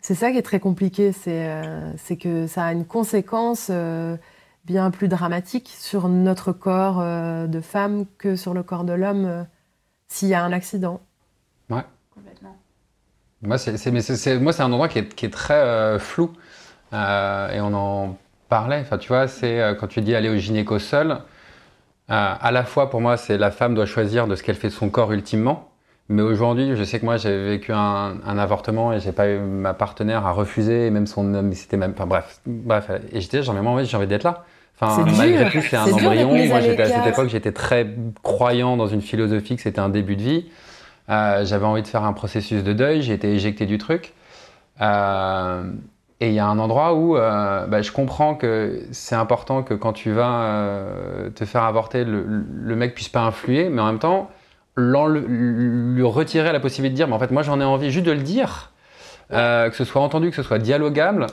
c'est ça qui est très compliqué, c'est euh, que ça a une conséquence euh, bien plus dramatique sur notre corps de femme que sur le corps de l'homme s'il y a un accident. Ouais. Complètement. Moi, c'est un endroit qui est, qui est très flou. et on en parlait. Enfin, tu vois, c'est euh, quand tu dis aller au gynéco seul, euh, à la fois pour moi, c'est la femme doit choisir de ce qu'elle fait de son corps ultimement. Mais aujourd'hui, je sais que moi, j'ai vécu un, avortement et j'ai pas eu ma partenaire à refuser, et même son homme, c'était même. Enfin bref, bref. Et j'étais, j'en ai envie, j'ai envie d'être là. Enfin, malgré tout, c'est un embryon. Moi, j'étais à cette époque, j'étais très croyant dans une philosophie que c'était un début de vie. Euh, j'avais envie de faire un processus de deuil. J'ai été éjecté du truc. Euh, et il y a un endroit où euh, bah, je comprends que c'est important que quand tu vas euh, te faire avorter, le, le, mec puisse pas influer, mais en même temps, lui retirer la possibilité de dire, mais en fait, moi j'en ai envie juste de le dire, euh, que ce soit entendu, que ce soit dialogable.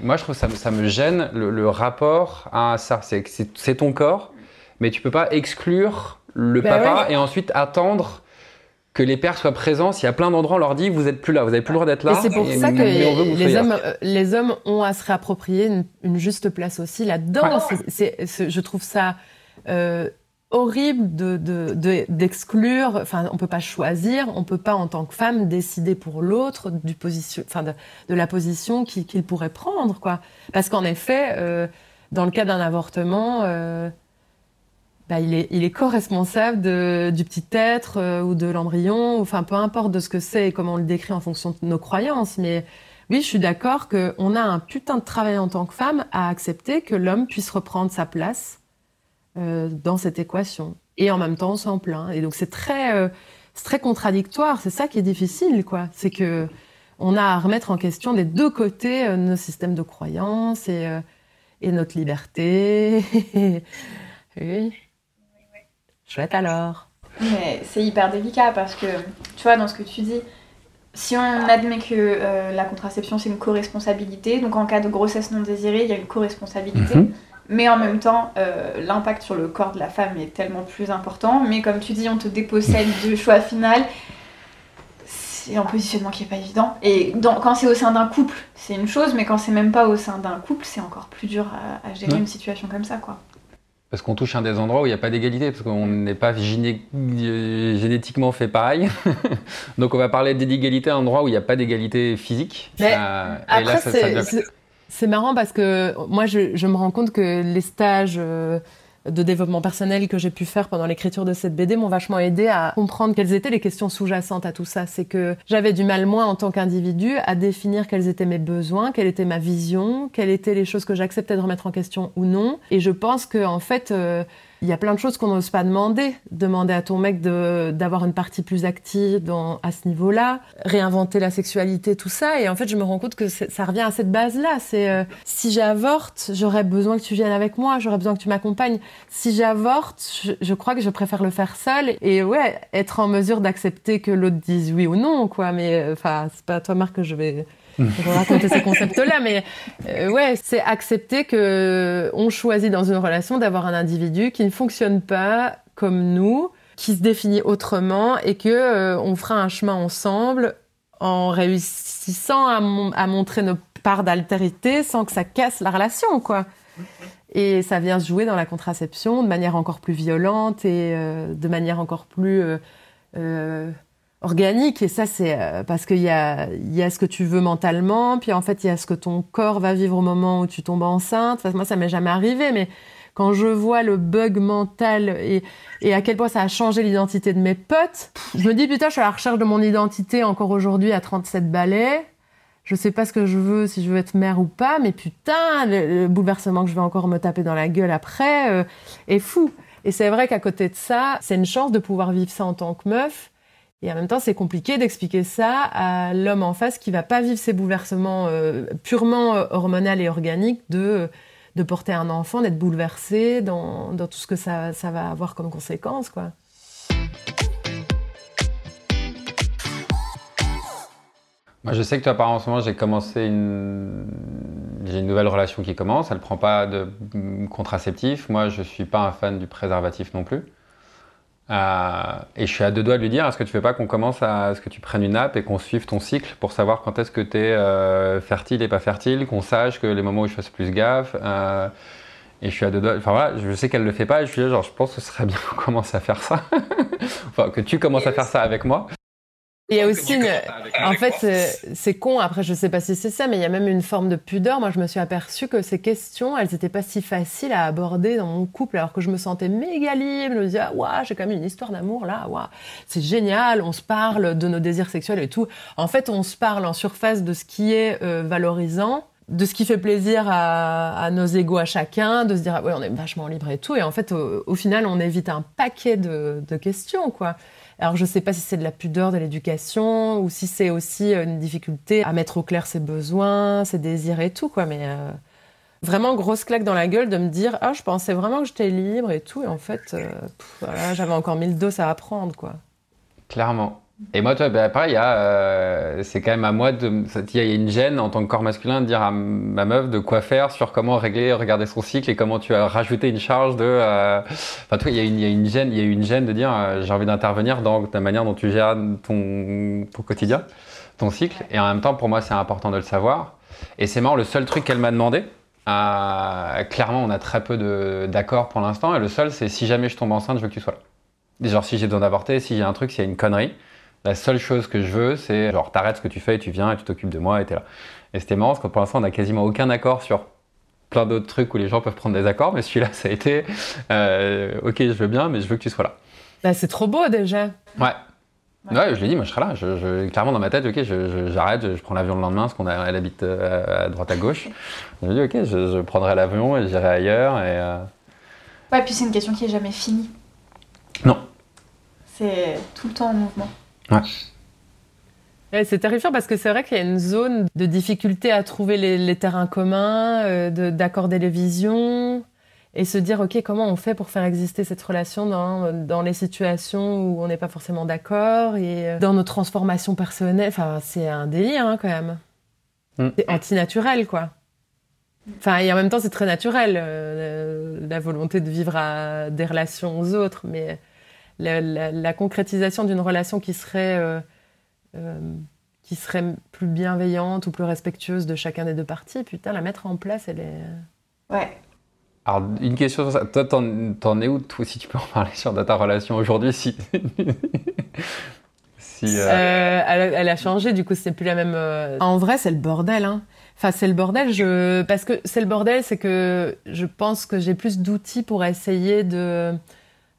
moi, je trouve que ça, ça me gêne le, rapport à ça. C'est ton corps, mais tu peux pas exclure le bah papa et ensuite attendre que les pères soient présents. S'il y a plein d'endroits, on leur dit vous êtes plus là, vous n'avez plus le droit d'être là. Et c'est pour ça que les hommes, euh, les hommes ont à se réapproprier une, juste place aussi là-dedans. je trouve ça euh, horrible de, d'exclure. enfin, on peut pas choisir, on peut pas en tant que femme décider pour l'autre du position, enfin de, la position qu'il, pourrait prendre, quoi. Parce qu'en effet, euh, dans le cas d'un avortement bah, il est, il est co-responsable du petit être euh, ou de l'embryon, enfin peu importe de ce que c'est et comment on le décrit en fonction de nos croyances. Mais oui, je suis d'accord qu'on a un putain de travail en tant que femme à accepter que l'homme puisse reprendre sa place euh, dans cette équation. Et en même temps, on s'en plaint. Et donc c'est très, euh, très contradictoire. C'est ça qui est difficile, quoi. C'est que on a à remettre en question des deux côtés nos systèmes de croyances et, et notre liberté. *laughs* oui. Chouette alors. Mais c'est hyper délicat parce que, tu vois, dans ce que tu dis, si on admet que euh, la contraception c'est une co-responsabilité, donc en cas de grossesse non désirée, il y a une co-responsabilité. Mhm. Mais en même temps, euh, l'impact sur le corps de la femme est tellement plus important. Mais comme tu dis, on te dépossède *laughs* du choix final. C'est un positionnement qui est pas évident. Et quand c'est au sein d'un couple, c'est une chose, mais quand c'est même pas au sein d'un couple, c'est encore plus dur à, gérer une situation comme ça, quoi. Parce qu'on touche un des endroits où il n'y a pas d'égalité, parce qu'on n'est pas génétiquement fait pareil. *laughs* Donc on va parler d'inégalité à un endroit où il n'y a pas d'égalité physique. Mais euh, après, c'est marrant parce que moi, je, je, me rends compte que les stages... Euh, de développement personnel que j'ai pu faire pendant l'écriture de cette BD m'ont vachement aidé à comprendre quelles étaient les questions sous-jacentes à tout ça. C'est que j'avais du mal, moi, en tant qu'individu, à définir quels étaient mes besoins, quelle était ma vision, quelles étaient les choses que j'acceptais de remettre en question ou non. Et je pense que, en fait, euh, il y a plein de choses qu'on n'ose pas demander. Demander à ton mec d'avoir une partie plus active dans, à ce niveau-là, réinventer la sexualité, tout ça. Et en fait, je me rends compte que ça revient à cette base-là. C'est euh, si j'avorte, j'aurais besoin que tu viennes avec moi, j'aurais besoin que tu m'accompagnes. Si j'avorte, je, crois que je préfère le faire seul. Et ouais, être en mesure d'accepter que l'autre dise oui ou non, quoi. Mais euh, enfin, c'est pas à toi, Marc, que je vais vais raconter ces concepts-là, mais euh, ouais, c'est accepter que on choisit dans une relation d'avoir un individu qui ne fonctionne pas comme nous, qui se définit autrement et que euh, on fera un chemin ensemble en réussissant à, à montrer nos parts d'altérité sans que ça casse la relation, quoi. Et ça vient se jouer dans la contraception de manière encore plus violente et euh, de manière encore plus organique et ça c'est euh, parce qu'il y a, il y a ce que tu veux mentalement puis en fait il y a ce que ton corps va vivre au moment où tu tombes enceinte. Enfin, moi ça m'est jamais arrivé mais quand je vois le bug mental et, et à quel point ça a changé l'identité de mes potes je me dis putain je suis à la recherche de mon identité encore aujourd'hui à 37 balais. Je sais pas ce que je veux si je veux être mère ou pas mais putain le, bouleversement que je vais encore me taper dans la gueule après euh, est fou. Et c'est vrai qu'à côté de ça c'est une chance de pouvoir vivre ça en tant que meuf et en même temps, c'est compliqué d'expliquer ça à l'homme en face qui va pas vivre ces bouleversements euh, purement euh, hormonaux et organiques de, de porter un enfant, d'être bouleversé dans, dans, tout ce que ça, ça va avoir comme conséquence, quoi. Moi, je sais que toi, par j'ai commencé une... J'ai une nouvelle relation qui commence. Elle prend pas de contraceptif. Moi, je suis pas un fan du préservatif non plus. Euh, et je suis à deux doigts de lui dire est-ce que tu veux pas qu'on commence à ce que tu prennes une app et qu'on suive ton cycle pour savoir quand est-ce que tu es euh, fertile et pas fertile, qu'on sache que les moments où je fasse plus gaffe. Euh, et je suis à deux doigts. Enfin voilà, je sais qu'elle le fait pas. Et je suis là, genre, je pense que ce serait bien *laughs* qu'on commence à faire ça. enfin, que tu commences à faire ça avec moi. Il y a aussi une... En fait, c'est con, après je sais pas si c'est ça, mais il y a même une forme de pudeur. Moi, je me suis aperçue que ces questions, elles étaient pas si faciles à aborder dans mon couple, alors que je me sentais méga libre. Je me disais, ah, ouais, j'ai quand même une histoire d'amour là, ouais, c'est génial, on se parle de nos désirs sexuels et tout. En fait, on se parle en surface de ce qui est euh, valorisant, de ce qui fait plaisir à, nos égaux à chacun, de se dire, ah, ouais, on est vachement libre et tout. Et en fait, au, final, on évite un paquet de, de questions, quoi. Alors je ne sais pas si c'est de la pudeur de l'éducation ou si c'est aussi une difficulté à mettre au clair ses besoins, ses désirs et tout quoi. Mais euh, vraiment grosse claque dans la gueule de me dire ah je pensais vraiment que j'étais libre et tout et en fait euh, j'avais encore mille doses à apprendre quoi. Clairement. Et moi, toi, bah, pareil, euh, c'est quand même à moi de. Il y a une gêne en tant que corps masculin de dire à ma meuf de quoi faire sur comment régler, regarder son cycle et comment tu as rajouté une charge de. Euh, enfin, toi, il y, a une, il y a une gêne, il y a une gêne de dire euh, j'ai envie d'intervenir dans la manière dont tu gères ton, ton quotidien, ton cycle. Et en même temps, pour moi, c'est important de le savoir. Et c'est marrant, le seul truc qu'elle m'a demandé, clairement, on a très peu d'accords pour l'instant. Et le seul, c'est si jamais je tombe enceinte, je veux que tu sois là. Genre, si j'ai besoin d'avorter, y a un truc, s'il y a une connerie la seule chose que je veux, c'est genre t'arrêtes ce que tu fais, et tu viens et tu t'occupes de moi et t'es là. Et c'était marrant parce que pour l'instant, on n'a quasiment aucun accord sur plein d'autres trucs où les gens peuvent prendre des accords, mais celui-là, *laughs* ça a été euh, Ok, je veux bien, mais je veux que tu sois là. Bah, c'est trop beau déjà. Ouais. Ouais, je l'ai dit, moi je serai là. Je, clairement dans ma tête, ok, j'arrête, je, prends l'avion le lendemain parce qu'on elle habite euh, à droite à gauche. Je me dis, ok, je, prendrai l'avion et j'irai ailleurs. Et, euh... Ouais, puis c'est une question qui est jamais finie. Non. C'est tout le temps en mouvement. Ouais. c'est terrifiant parce que c'est vrai qu'il y a une zone de difficulté à trouver les, terrains communs, euh, d'accorder les visions et se dire ok comment on fait pour faire exister cette relation dans, dans les situations où on n'est pas forcément d'accord et euh, dans nos transformations personnelles? Enfin c'est un délire hein, quand même mm. c'est antinaturel quoi enfin et en même temps c'est très naturel euh, la volonté de vivre à des relations aux autres mais la, concrétisation d'une relation qui serait euh, qui serait plus bienveillante ou plus respectueuse de chacun des deux parties putain la mettre en place elle est ouais alors, une question sur ça. Toi, t'en, es où, toi, si tu peux en parler sur ta relation aujourd'hui si... *laughs* si euh, euh, elle, a changé, du coup, c'est plus la même. Euh, en vrai, c'est le bordel. Hein. Enfin, c'est le bordel. Je... Parce que c'est le bordel, c'est que je pense que j'ai plus d'outils pour essayer de,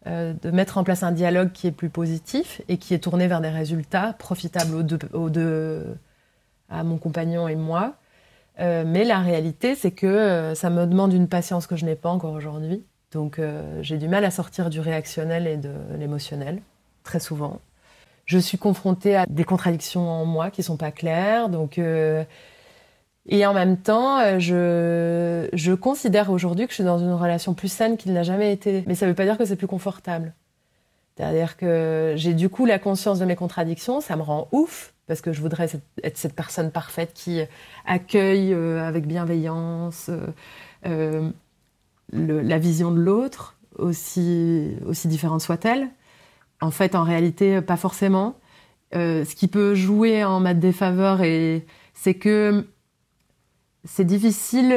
de mettre en place un dialogue qui est plus positif et qui est tourné vers des résultats profitables aux deux, à mon compagnon et moi. Euh, mais la réalité, c'est que euh, ça me demande une patience que je n'ai pas encore aujourd'hui. Donc euh, j'ai du mal à sortir du réactionnel et de l'émotionnel, très souvent. Je suis confrontée à des contradictions en moi qui sont pas claires. Donc, et en même temps, je, je considère aujourd'hui que je suis dans une relation plus saine qu'il n'a jamais été. Mais ça ne veut pas dire que c'est plus confortable. C'est-à-dire que j'ai du coup la conscience de mes contradictions, ça me rend ouf, parce que je voudrais être cette personne parfaite qui accueille euh, avec bienveillance euh, euh, la vision de l'autre, aussi, aussi différente soit-elle. En fait, en réalité, pas forcément. ce qui peut jouer en ma défaveur, c'est que c'est difficile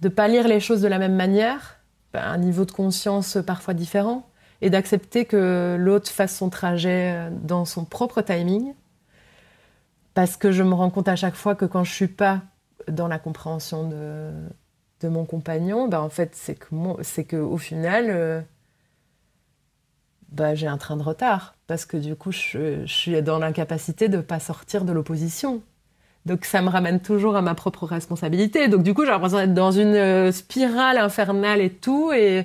de pas lire les choses de la même manière, un niveau de conscience parfois différent, et d'accepter que l'autre fasse son trajet dans son propre timing parce que je me rends compte à chaque fois que quand je suis pas dans la compréhension de, mon compagnon, ben en fait, c'est que c'est que au final, euh, ben, j'ai un train de retard parce que du coup, je, je suis dans l'incapacité de pas sortir de l'opposition. Donc ça me ramène toujours à ma propre responsabilité. Donc du coup, j'ai l'impression d'être dans une euh, spirale infernale et tout, et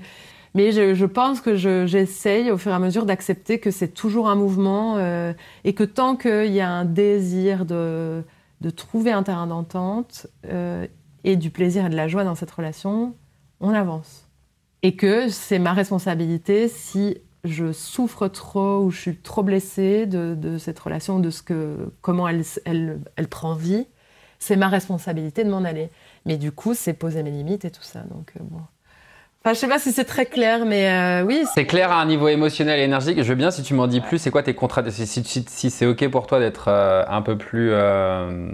mais je, pense que j'essaye au fur et à mesure d'accepter que c'est toujours un mouvement euh, et que tant qu'il y a un désir de, de trouver un terrain d'entente euh, et du plaisir et de la joie dans cette relation, on avance. Et que c'est ma responsabilité si je souffre trop ou je suis trop blessée de, cette relation, de ce que, comment elle, elle, elle prend vie, c'est ma responsabilité de m'en aller. Mais du coup, c'est poser mes limites et tout ça. Donc, euh, bon. Enfin, je sais pas si c'est très clair, mais euh, oui. C'est clair à un niveau émotionnel et énergique. Je veux bien si tu m'en dis plus. C'est quoi tes contrats Si, si, c'est ok pour toi d'être euh, un peu plus euh,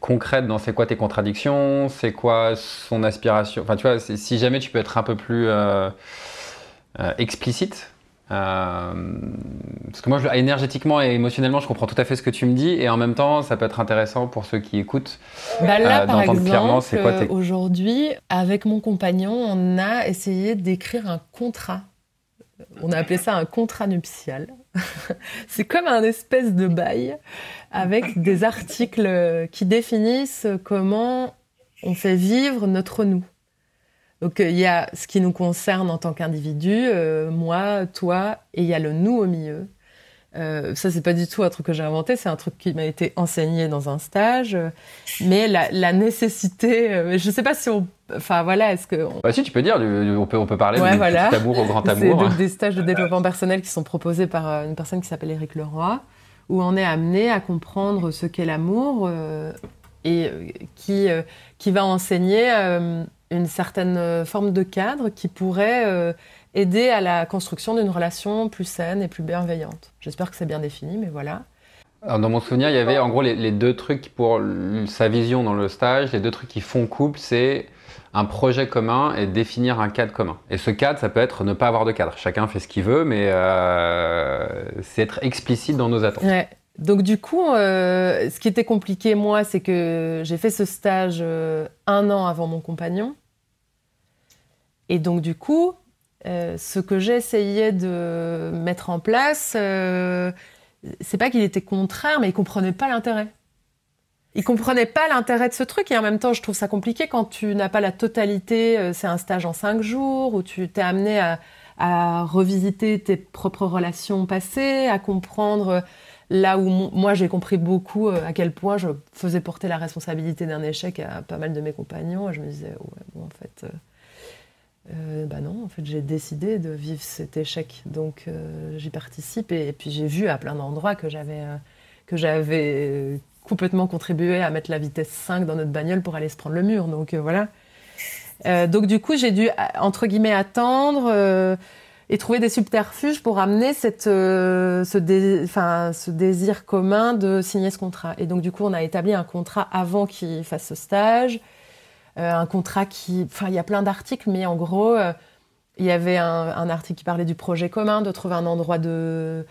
concrète dans c'est quoi tes contradictions, c'est quoi son aspiration? Enfin, tu vois, si jamais tu peux être un peu plus explicite euh, parce que moi, je, énergétiquement et émotionnellement, je comprends tout à fait ce que tu me dis, et en même temps, ça peut être intéressant pour ceux qui écoutent. Bah là, euh, par exemple, quoi aujourd'hui, avec mon compagnon, on a essayé d'écrire un contrat. On a appelé ça un contrat nuptial. *laughs* C'est comme un espèce de bail avec des articles qui définissent comment on fait vivre notre nous. Donc euh, il y a ce qui nous concerne en tant qu'individu, euh, moi, toi, et il y a le nous au milieu. Euh, ça, c'est pas du tout un truc que j'ai inventé, c'est un truc qui m'a été enseigné dans un stage. Mais la, la nécessité, euh, je sais pas si on, enfin voilà, est-ce que bah si tu peux dire, on peut on peut parler ouais, de voilà. petit amour au grand amour. C'est des stages de développement personnel qui sont proposés par une personne qui s'appelle Éric Leroy, où on est amené à comprendre ce qu'est l'amour et qui qui va enseigner une certaine euh, forme de cadre qui pourrait euh, aider à la construction d'une relation plus saine et plus bienveillante. J'espère que c'est bien défini, mais voilà. dans mon souvenir, il y avait en gros les, deux trucs pour sa vision dans le stage, les deux trucs qui font couple, c'est un projet commun et définir un cadre commun. Et ce cadre, ça peut être ne pas avoir de cadre. Chacun fait ce qu'il veut, mais euh, c'est être explicite dans nos attentes. Ouais. Donc du coup, ce qui était compliqué moi, c'est que j'ai fait ce stage un an avant mon compagnon. Et donc du coup, ce que j'essayais de mettre en place, c'est pas qu'il était contraire, mais il comprenait pas l'intérêt. Il comprenait pas l'intérêt de ce truc et en même temps, je trouve ça compliqué quand tu n'as pas la totalité. c'est un stage en cinq jours où tu t'es amené à, revisiter tes propres relations passées, à comprendre là où moi j'ai compris beaucoup euh, à quel point je faisais porter la responsabilité d'un échec à pas mal de mes compagnons. Et je me disais, ouais, bon, en fait, euh, euh, bah non, en fait, j'ai décidé de vivre cet échec, donc j'y participe. Et, puis j'ai vu à plein d'endroits que j'avais que j'avais complètement contribué à mettre la vitesse 5 dans notre bagnole pour aller se prendre le mur. Donc voilà. Euh, donc du coup, j'ai dû entre guillemets attendre euh, et trouver des subterfuges pour amener cette, euh, ce désir commun de signer ce contrat. Et donc du coup, on a établi un contrat avant qu'il fasse ce stage, un contrat qui, enfin, il y a plein d'articles, mais en gros, il y avait un, article qui parlait du projet commun, de trouver un endroit de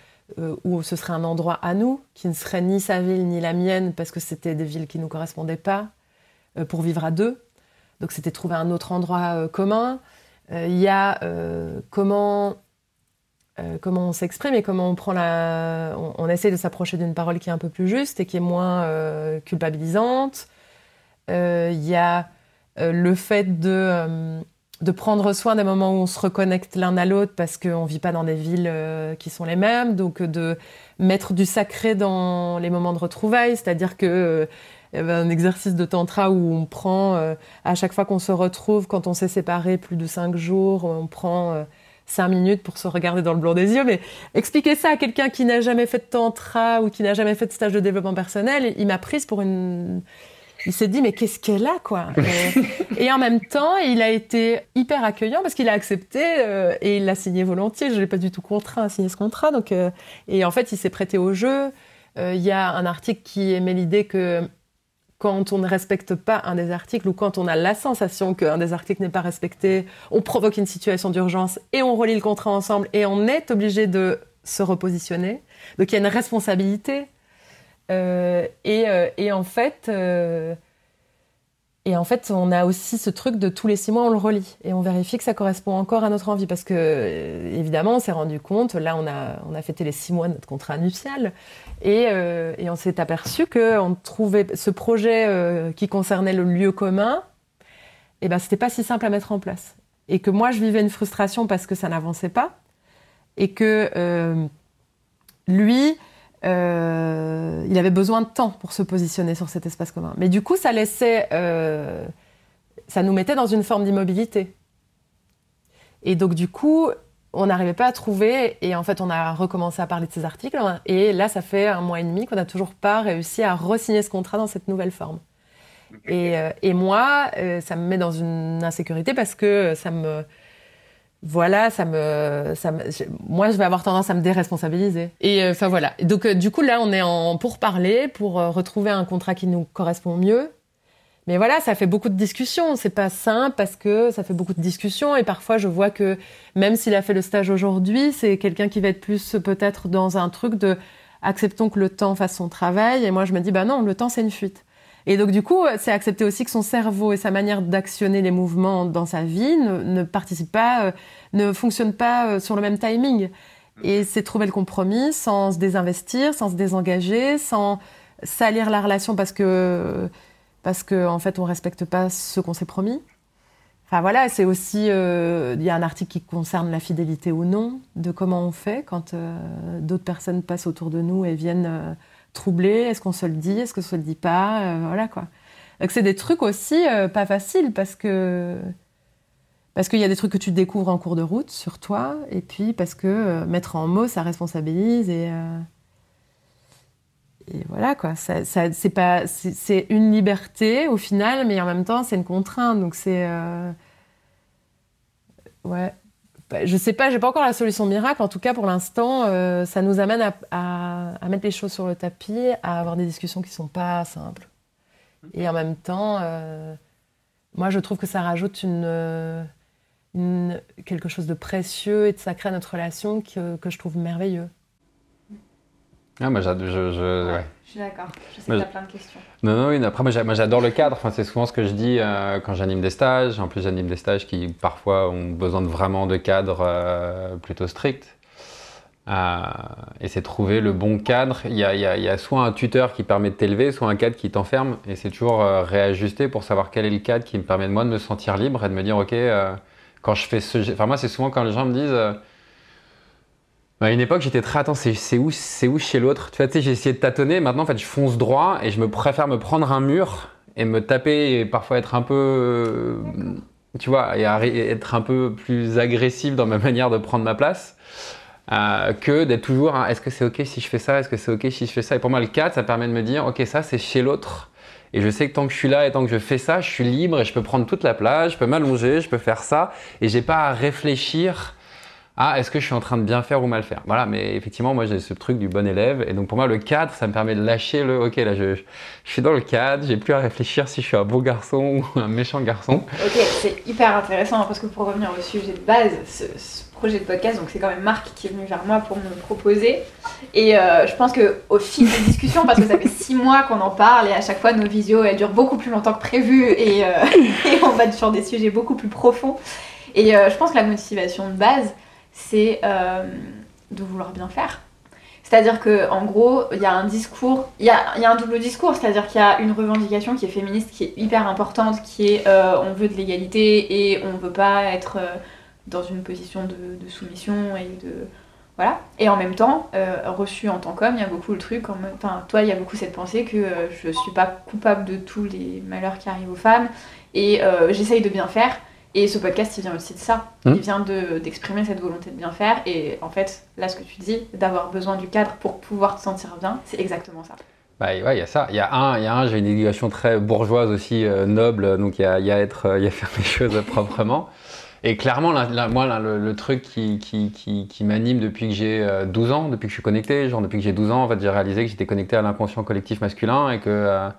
où ce serait un endroit à nous, qui ne serait ni sa ville ni la mienne, parce que c'était des villes qui nous correspondaient pas, pour vivre à deux. Donc c'était trouver un autre endroit euh, commun. Euh, il y a euh, comment comment on s'exprime et comment on prend la. On, essaie de s'approcher d'une parole qui est un peu plus juste et qui est moins culpabilisante. Il y a le fait de, de prendre soin des moments où on se reconnecte l'un à l'autre parce qu'on ne vit pas dans des villes qui sont les mêmes. Donc de mettre du sacré dans les moments de retrouvailles, c'est-à-dire que un exercice de tantra où on prend, euh, à chaque fois qu'on se retrouve, quand on s'est séparé plus de cinq jours, on prend euh, cinq minutes pour se regarder dans le blanc des yeux. Mais expliquer ça à quelqu'un qui n'a jamais fait de tantra ou qui n'a jamais fait de stage de développement personnel, il m'a prise pour une... Il s'est dit mais qu'est-ce qu'elle a quoi *laughs* et, en même temps il a été hyper accueillant parce qu'il a accepté euh, et il l'a signé volontiers. Je l'ai pas du tout contraint à signer ce contrat donc et en fait il s'est prêté au jeu. Il y a un article qui émet l'idée que quand on ne respecte pas un des articles ou quand on a la sensation qu'un des articles n'est pas respecté, on provoque une situation d'urgence et on relie le contrat ensemble et on est obligé de se repositionner. Donc il y a une responsabilité. Euh, euh, et, en fait, euh, et en fait, on a aussi ce truc de tous les six mois, on le relit et on vérifie que ça correspond encore à notre envie. Parce que, évidemment, on s'est rendu compte, là, on a, on a fêté les six mois de notre contrat nuptial et, et on s'est aperçu qu'on trouvait ce projet qui concernait le lieu commun, et eh ben, c'était pas si simple à mettre en place. Et que moi, je vivais une frustration parce que ça n'avançait pas et que lui, euh, il avait besoin de temps pour se positionner sur cet espace commun. Mais du coup, ça laissait, euh, ça nous mettait dans une forme d'immobilité. Et donc, du coup, on n'arrivait pas à trouver, et en fait, on a recommencé à parler de ces articles, et là, ça fait un mois et demi qu'on n'a toujours pas réussi à re-signer ce contrat dans cette nouvelle forme. Et, euh, et moi, ça me met dans une insécurité parce que ça me, voilà, ça me, ça moi, je vais avoir tendance à me déresponsabiliser. Et euh, enfin voilà. Donc euh, du coup là, on est en pour parler, pour euh, retrouver un contrat qui nous correspond mieux. Mais voilà, ça fait beaucoup de discussions. C'est pas simple parce que ça fait beaucoup de discussions et parfois je vois que même s'il a fait le stage aujourd'hui, c'est quelqu'un qui va être plus peut-être dans un truc de acceptons que le temps fasse son travail. Et moi, je me dis bah non, le temps c'est une fuite. Et donc du coup, c'est accepter aussi que son cerveau et sa manière d'actionner les mouvements dans sa vie ne, ne participent pas, euh, ne fonctionnent pas euh, sur le même timing. Et c'est trouver le compromis sans se désinvestir, sans se désengager, sans salir la relation parce que parce que en fait on respecte pas ce qu'on s'est promis. Enfin voilà, c'est aussi euh, il y a un article qui concerne la fidélité ou non, de comment on fait quand d'autres personnes passent autour de nous et viennent troublé Est-ce qu'on se le dit Est-ce qu'on se le dit pas euh, Voilà quoi. Donc c'est des trucs aussi euh, pas faciles parce que parce qu'il y a des trucs que tu découvres en cours de route sur toi et puis parce que euh, mettre en mots ça responsabilise et et voilà quoi. C'est pas c'est une liberté au final, mais en même temps c'est une contrainte. Donc c'est ouais je sais pas, j'ai pas encore la solution miracle. En tout cas, pour l'instant, euh, ça nous amène à, mettre les choses sur le tapis, à avoir des discussions qui sont pas simples. Et en même temps, euh, moi, je trouve que ça rajoute une, quelque chose de précieux et de sacré à notre relation que, que je trouve merveilleux. Ah, moi, je, je, ouais. Je suis d'accord. Je sais que tu as plein de questions. Non, non, oui, après, moi, j'adore le cadre. Enfin, c'est souvent ce que je dis euh, quand j'anime des stages. En plus, j'anime des stages qui, parfois, ont besoin de vraiment de cadres euh, plutôt stricts. Euh, et c'est trouver le bon cadre. Il y, a, il, y a, soit un tuteur qui permet de t'élever, soit un cadre qui t'enferme. Et c'est toujours réajuster pour savoir quel est le cadre qui me permet de moi de me sentir libre et de me dire, OK, quand je fais ce... Enfin, moi, c'est souvent quand les gens me disent à une époque, j'étais très attentif. c'est où, c'est où chez l'autre? Tu vois, tu sais, j'ai essayé de tâtonner. Maintenant, en fait, je fonce droit et je me préfère me prendre un mur et me taper et parfois être un peu, euh, tu vois, et être un peu plus agressif dans ma *laughs* manière de prendre ma place. Euh, que d'être toujours, hein, est-ce que c'est ok si je fais ça, est-ce que c'est ok si je fais ça? Et pour moi, le 4, ça permet de me dire, ok, ça c'est chez l'autre. Et je sais que tant que je suis là et tant que je fais ça, je suis libre et je peux prendre toute la plage, je peux m'allonger, je peux faire ça. Et j'ai pas à réfléchir ah, est-ce que je suis en train de bien faire ou mal faire? Voilà, mais effectivement, moi j'ai ce truc du bon élève. Et donc pour moi, le cadre, ça me permet de lâcher le ok, là je, suis dans le cadre, j'ai plus à réfléchir si je suis un beau garçon ou un méchant garçon. Ok, c'est hyper intéressant parce que pour revenir au sujet de base, ce, projet de podcast, donc c'est quand même Marc qui est venu vers moi pour me proposer. Et euh, je pense qu'au fil des discussions, parce que ça fait six mois qu'on en parle et à chaque fois nos visios elles durent beaucoup plus longtemps que prévu et, euh, *laughs* on va sur des sujets beaucoup plus profonds. Et euh, je pense que la motivation de base, c'est euh, de vouloir bien faire. C'est-à-dire qu'en gros, il y a un discours, il y a, un double discours, c'est-à-dire qu'il y a une revendication qui est féministe, qui est hyper importante, qui est euh, on veut de l'égalité et on veut pas être euh, dans une position de, soumission et de. Voilà. Et en même temps, reçu en tant qu'homme, il y a beaucoup le truc, enfin, toi, il y a beaucoup cette pensée que je suis pas coupable de tous les malheurs qui arrivent aux femmes et j'essaye de bien faire. Et ce podcast, il vient aussi de ça. Mmh. Il vient d'exprimer cette volonté de bien faire. Et en fait, là, ce que tu dis, d'avoir besoin du cadre pour pouvoir te sentir bien, c'est exactement ça. Bah ouais, il y a ça. Il y a un, il y a un j'ai une éducation très bourgeoise aussi, euh, noble, donc il y a, y a être, euh, il y a faire *laughs* les choses proprement. Et clairement, moi, le, truc qui, qui, qui, qui m'anime depuis que j'ai 12 euh, ans, depuis que je suis connecté, genre depuis que j'ai 12 ans, en fait, j'ai réalisé que j'étais connecté à l'inconscient collectif masculin et que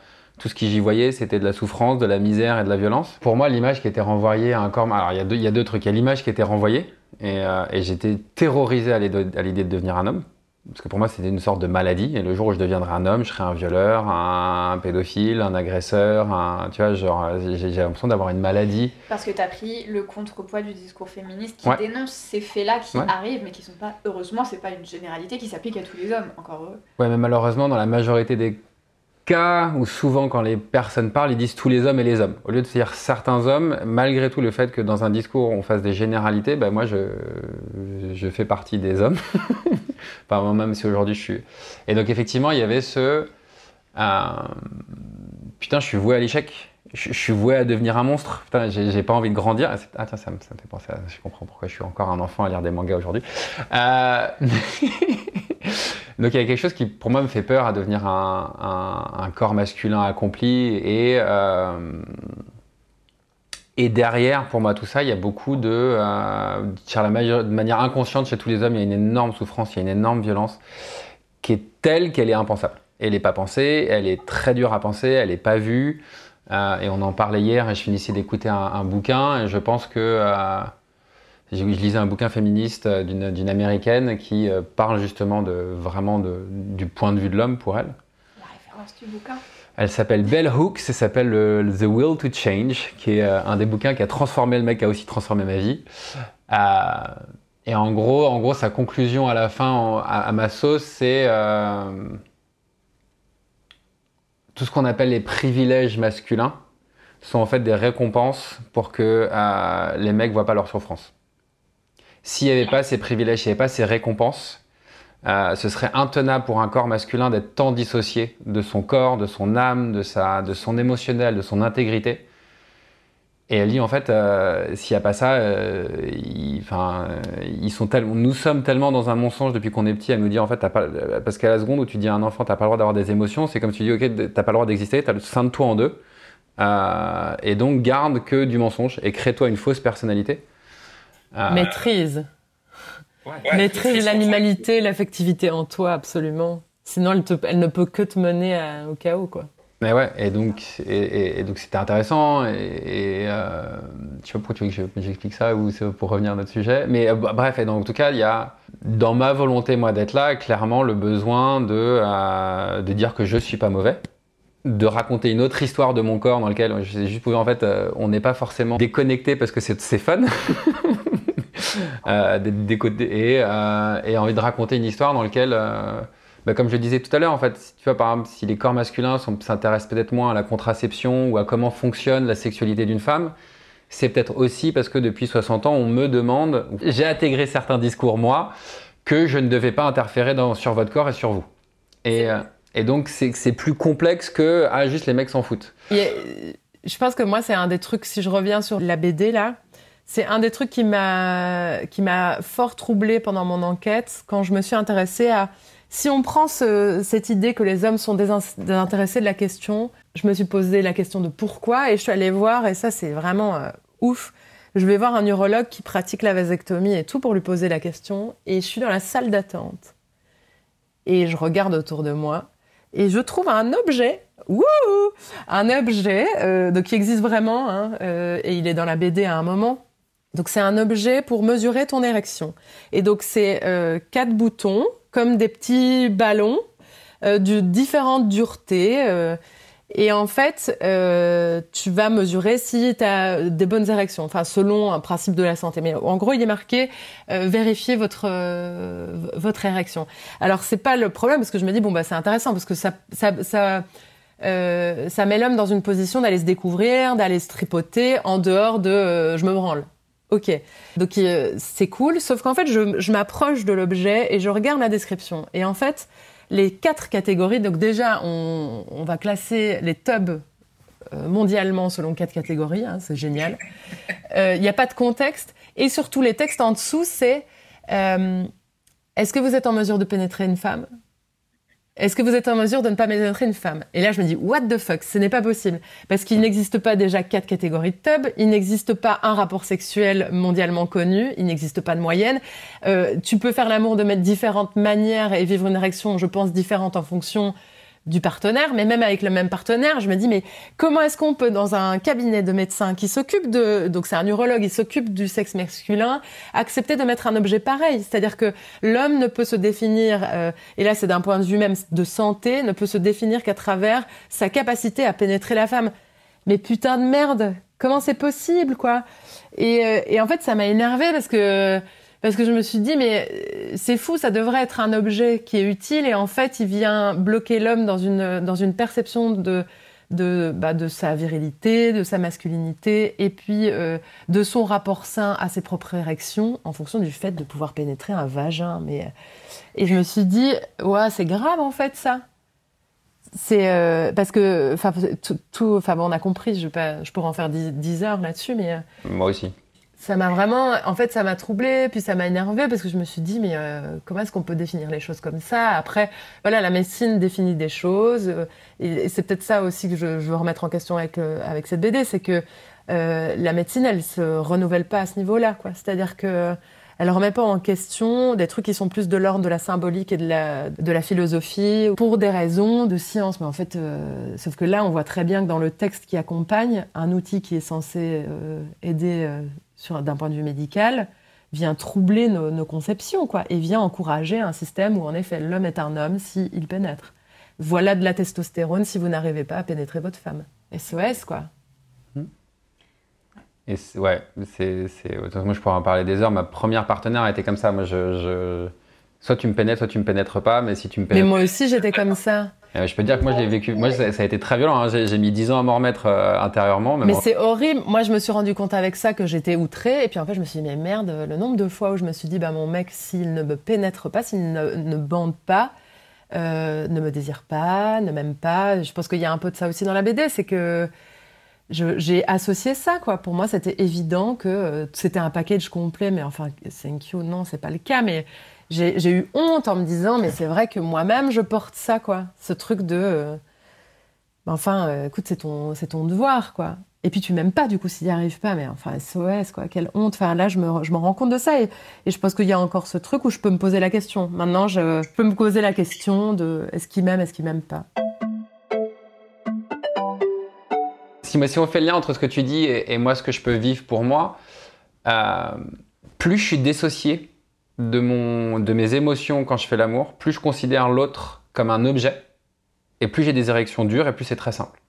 tout ce que j'y voyais, c'était de la souffrance, de la misère et de la violence. Pour moi, l'image qui était renvoyée à un corps... Alors, il y, a deux, il y a deux trucs. Il y a l'image qui était renvoyée, et, euh, j'étais terrorisé à l'idée de devenir un homme. Parce que pour moi, c'était une sorte de maladie. Et le jour où je deviendrai un homme, je serai un violeur, un, pédophile, un agresseur, un, tu vois, genre, j'ai l'impression d'avoir une maladie. Parce que tu as pris le contrepoids du discours féministe qui dénonce ces faits-là qui arrivent, mais qui sont pas, heureusement, c'est pas une généralité qui s'applique à tous les hommes, encore heureux. Ouais, mais malheureusement, dans la majorité des où souvent quand les personnes parlent, ils disent tous les hommes et les hommes. Au lieu de dire certains hommes, malgré tout le fait que dans un discours on fasse des généralités, ben moi je, je fais partie des hommes. *laughs* enfin, même si aujourd'hui je suis... Et donc effectivement, il y avait ce... Euh, putain, je suis voué à l'échec. Je, suis voué à devenir un monstre. Putain, j'ai pas envie de grandir. Ah tiens, ça ça me fait penser à... Je comprends pourquoi je suis encore un enfant à lire des mangas aujourd'hui. Euh... *laughs* Donc il y a quelque chose qui pour moi me fait peur à devenir un, corps masculin accompli et euh, et derrière pour moi tout ça il y a beaucoup de euh, la de manière inconsciente chez tous les hommes il y a une énorme souffrance il y a une énorme violence qui est telle qu'elle est impensable. Elle n'est pas pensée, elle est très dure à penser, elle n'est pas vue. Euh, et on en parlait hier et je finissais d'écouter un, un, bouquin et je pense que euh, je lisais un bouquin féministe euh, d'une américaine qui euh, parle justement de, vraiment de, du point de vue de l'homme pour elle. La référence du bouquin Elle s'appelle Bell Hooks, ça s'appelle The Will to Change, qui est euh, un des bouquins qui a transformé le mec, qui a aussi transformé ma vie. et en gros, en gros, sa conclusion à la fin, à, ma sauce, c'est tout ce qu'on appelle les privilèges masculins sont en fait des récompenses pour que les mecs voient pas leur souffrance. S'il n'y avait pas ces privilèges, s'il n'y avait pas ces récompenses, euh, ce serait intenable pour un corps masculin d'être tant dissocié de son corps, de son âme, de, sa, de son émotionnel, de son intégrité. Et elle dit en fait, euh, s'il n'y a pas ça, euh, ils sont nous sommes tellement dans un mensonge depuis qu'on est petit à nous dire en fait, parce qu'à la seconde où tu dis à un enfant, tu n'as pas le droit d'avoir des émotions, c'est comme tu dis, ok, tu n'as pas le droit d'exister, tu as le sein de toi en deux, et donc garde que du mensonge et crée-toi une fausse personnalité. Ah. Maîtrise. Maîtrise l'animalité, l'affectivité en toi, absolument. Sinon, elle, elle, ne peut que te mener au chaos, quoi. Mais ouais, et donc, et, donc c'était intéressant. Et, euh, je sais pas pourquoi tu veux que j'explique ça ou c'est pour revenir à notre sujet. Mais euh, bref, et donc, en tout cas, il y a dans ma volonté, moi, d'être là, clairement le besoin de, euh, de dire que je suis pas mauvais, de raconter une autre histoire de mon corps dans lequel je juste en fait, euh, on n'est pas forcément déconnecté parce que c'est fun. *laughs* euh, et, et, envie de raconter une histoire dans laquelle, bah, comme je le disais tout à l'heure, en fait, tu vois, par exemple, si les corps masculins s'intéressent peut-être moins à la contraception ou à comment fonctionne la sexualité d'une femme, c'est peut-être aussi parce que depuis 60 ans, on me demande, j'ai intégré certains discours, moi, que je ne devais pas interférer dans, sur votre corps et sur vous. Et, euh, et donc, c'est plus complexe que ah, juste les mecs s'en foutent. je pense que moi, c'est un des trucs, si je reviens sur la BD là, c'est un des trucs qui m'a qui m'a fort troublé pendant mon enquête quand je me suis intéressée à si on prend cette idée que les hommes sont désintéressés de la question, je me suis posé la question de pourquoi et je suis allée voir, et ça c'est vraiment euh, ouf, je vais voir un urologue qui pratique la vasectomie et tout pour lui poser la question, et je suis dans la salle d'attente. Et je regarde autour de moi, et je trouve un objet, wouh, un objet euh, donc qui existe vraiment, hein, euh, et il est dans la BD à un moment. Donc c'est un objet pour mesurer ton érection. Et donc c'est quatre boutons comme des petits ballons euh, de différentes duretés. Euh, et en fait, euh, tu vas mesurer si tu as des bonnes érections, enfin selon un principe de la santé. Mais en gros, il est marqué euh, vérifier votre euh, votre érection. Alors c'est pas le problème parce que je me dis bon bah c'est intéressant parce que ça ça ça euh, ça met l'homme dans une position d'aller se découvrir, d'aller se tripoter en dehors de je me branle. Ok, donc euh, c'est cool, sauf qu'en fait, je, m'approche de l'objet et je regarde la description. Et en fait, les quatre catégories, donc déjà, on, va classer les tubs euh, mondialement selon quatre catégories, hein, c'est génial. Euh, il n'y a pas de contexte. Et surtout, les textes en dessous, c'est est-ce que vous êtes en mesure de pénétrer une femme? Est-ce que vous êtes en mesure de ne pas pénétrer une femme? Et là, je me dis, what the fuck, ce n'est pas possible. Parce qu'il n'existe pas déjà quatre catégories de tub, il n'existe pas un rapport sexuel mondialement connu, il n'existe pas de moyenne. Euh, tu peux faire l'amour de mettre différentes manières et vivre une érection, je pense, différente en fonction du partenaire, mais même avec le même partenaire, je me dis mais comment est-ce qu'on peut dans un cabinet de médecin qui s'occupe de donc c'est un urologue, il s'occupe du sexe masculin, accepter de mettre un objet pareil, c'est-à-dire que l'homme ne peut se définir euh, et là c'est d'un point de vue même de santé, ne peut se définir qu'à travers sa capacité à pénétrer la femme. Mais putain de merde, comment c'est possible quoi? Et, euh, et en fait ça m'a énervé parce que parce que je me suis dit mais euh, c'est fou, ça devrait être un objet qui est utile et en fait il vient bloquer l'homme dans une dans une perception de de bah, de sa virilité, de sa masculinité et puis euh, de son rapport sain à ses propres érections en fonction du fait de pouvoir pénétrer un vagin. Mais et je me suis dit ouais c'est grave en fait ça. C'est euh, parce que enfin tout enfin bon, on a compris. Je pas je pourrais en faire 10 heures là-dessus mais moi aussi ça m'a vraiment, en fait, ça m'a troublé, puis ça m'a énervé parce que je me suis dit, mais euh, comment est-ce qu'on peut définir les choses comme ça? Après, voilà, la médecine définit des choses, euh, et, c'est peut-être ça aussi que je, je, veux remettre en question avec euh, avec cette BD, c'est que la médecine, elle se renouvelle pas à ce niveau-là, quoi. C'est-à-dire que elle remet pas en question des trucs qui sont plus de l'ordre de la symbolique et de la, de la philosophie pour des raisons de science. Mais en fait, sauf que là, on voit très bien que dans le texte qui accompagne, un outil qui est censé aider d'un point de vue médical, vient troubler nos, conceptions, quoi, et vient encourager un système où, en effet, l'homme est un homme s'il pénètre. Voilà de la testostérone si vous n'arrivez pas à pénétrer votre femme. SOS, quoi. Et ouais, c'est, moi je pourrais en parler des heures. Ma première partenaire a été comme ça. Moi, je, soit tu me pénètres, soit tu me pénètres pas. Mais si tu me pénètres. Mais moi aussi, j'étais comme ça. Euh, je peux dire que moi, j'ai vécu. Moi, ça, a été très violent. Hein. J'ai mis 10 ans à m'en remettre euh, intérieurement. Mais, c'est horrible. Moi, je me suis rendu compte avec ça que j'étais outrée. Et puis en fait, je me suis dit, mais merde, le nombre de fois où je me suis dit, bah, mon mec, s'il ne me pénètre pas, s'il ne, ne bande pas, euh, ne me désire pas, ne m'aime pas. Je pense qu'il y a un peu de ça aussi dans la BD. C'est que j'ai associé ça, quoi. Pour moi, c'était évident que c'était un package complet. Mais enfin, thank you, non, c'est pas le cas. Mais j'ai eu honte en me disant, mais c'est vrai que moi-même, je porte ça, quoi. Ce truc de. Euh, enfin, euh, écoute, c'est ton, ton devoir, quoi. Et puis tu m'aimes pas, du coup, s'il n'y arrive pas. Mais enfin, SOS, quoi. Quelle honte. Enfin, là, je me, je me rends compte de ça. Et, et je pense qu'il y a encore ce truc où je peux me poser la question. Maintenant, je, peux me poser la question de est-ce qu'il m'aime, est-ce qu'il m'aime pas? Si, si on fait le lien entre ce que tu dis et, moi, ce que je peux vivre pour moi, euh, plus je suis dissocié de, mon, de mes émotions quand je fais l'amour, plus je considère l'autre comme un objet, et plus j'ai des érections dures, et plus c'est très simple.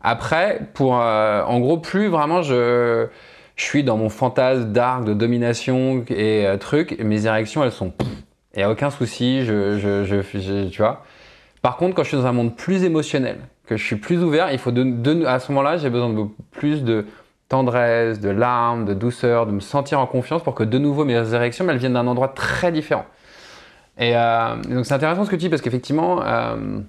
Après, pour, euh, en gros, plus vraiment je, je suis dans mon fantasme d'arc, de domination et euh, truc, mes érections, elles sont... N'y a aucun souci, je, je, je, tu vois. Par contre, quand je suis dans un monde plus émotionnel, que je suis plus ouvert, il faut de, à ce moment-là, j'ai besoin de plus de tendresse, de larmes, de douceur, de me sentir en confiance pour que de nouveau mes érections, elles viennent d'un endroit très différent. Et euh, donc c'est intéressant ce que tu dis parce qu'effectivement, euh,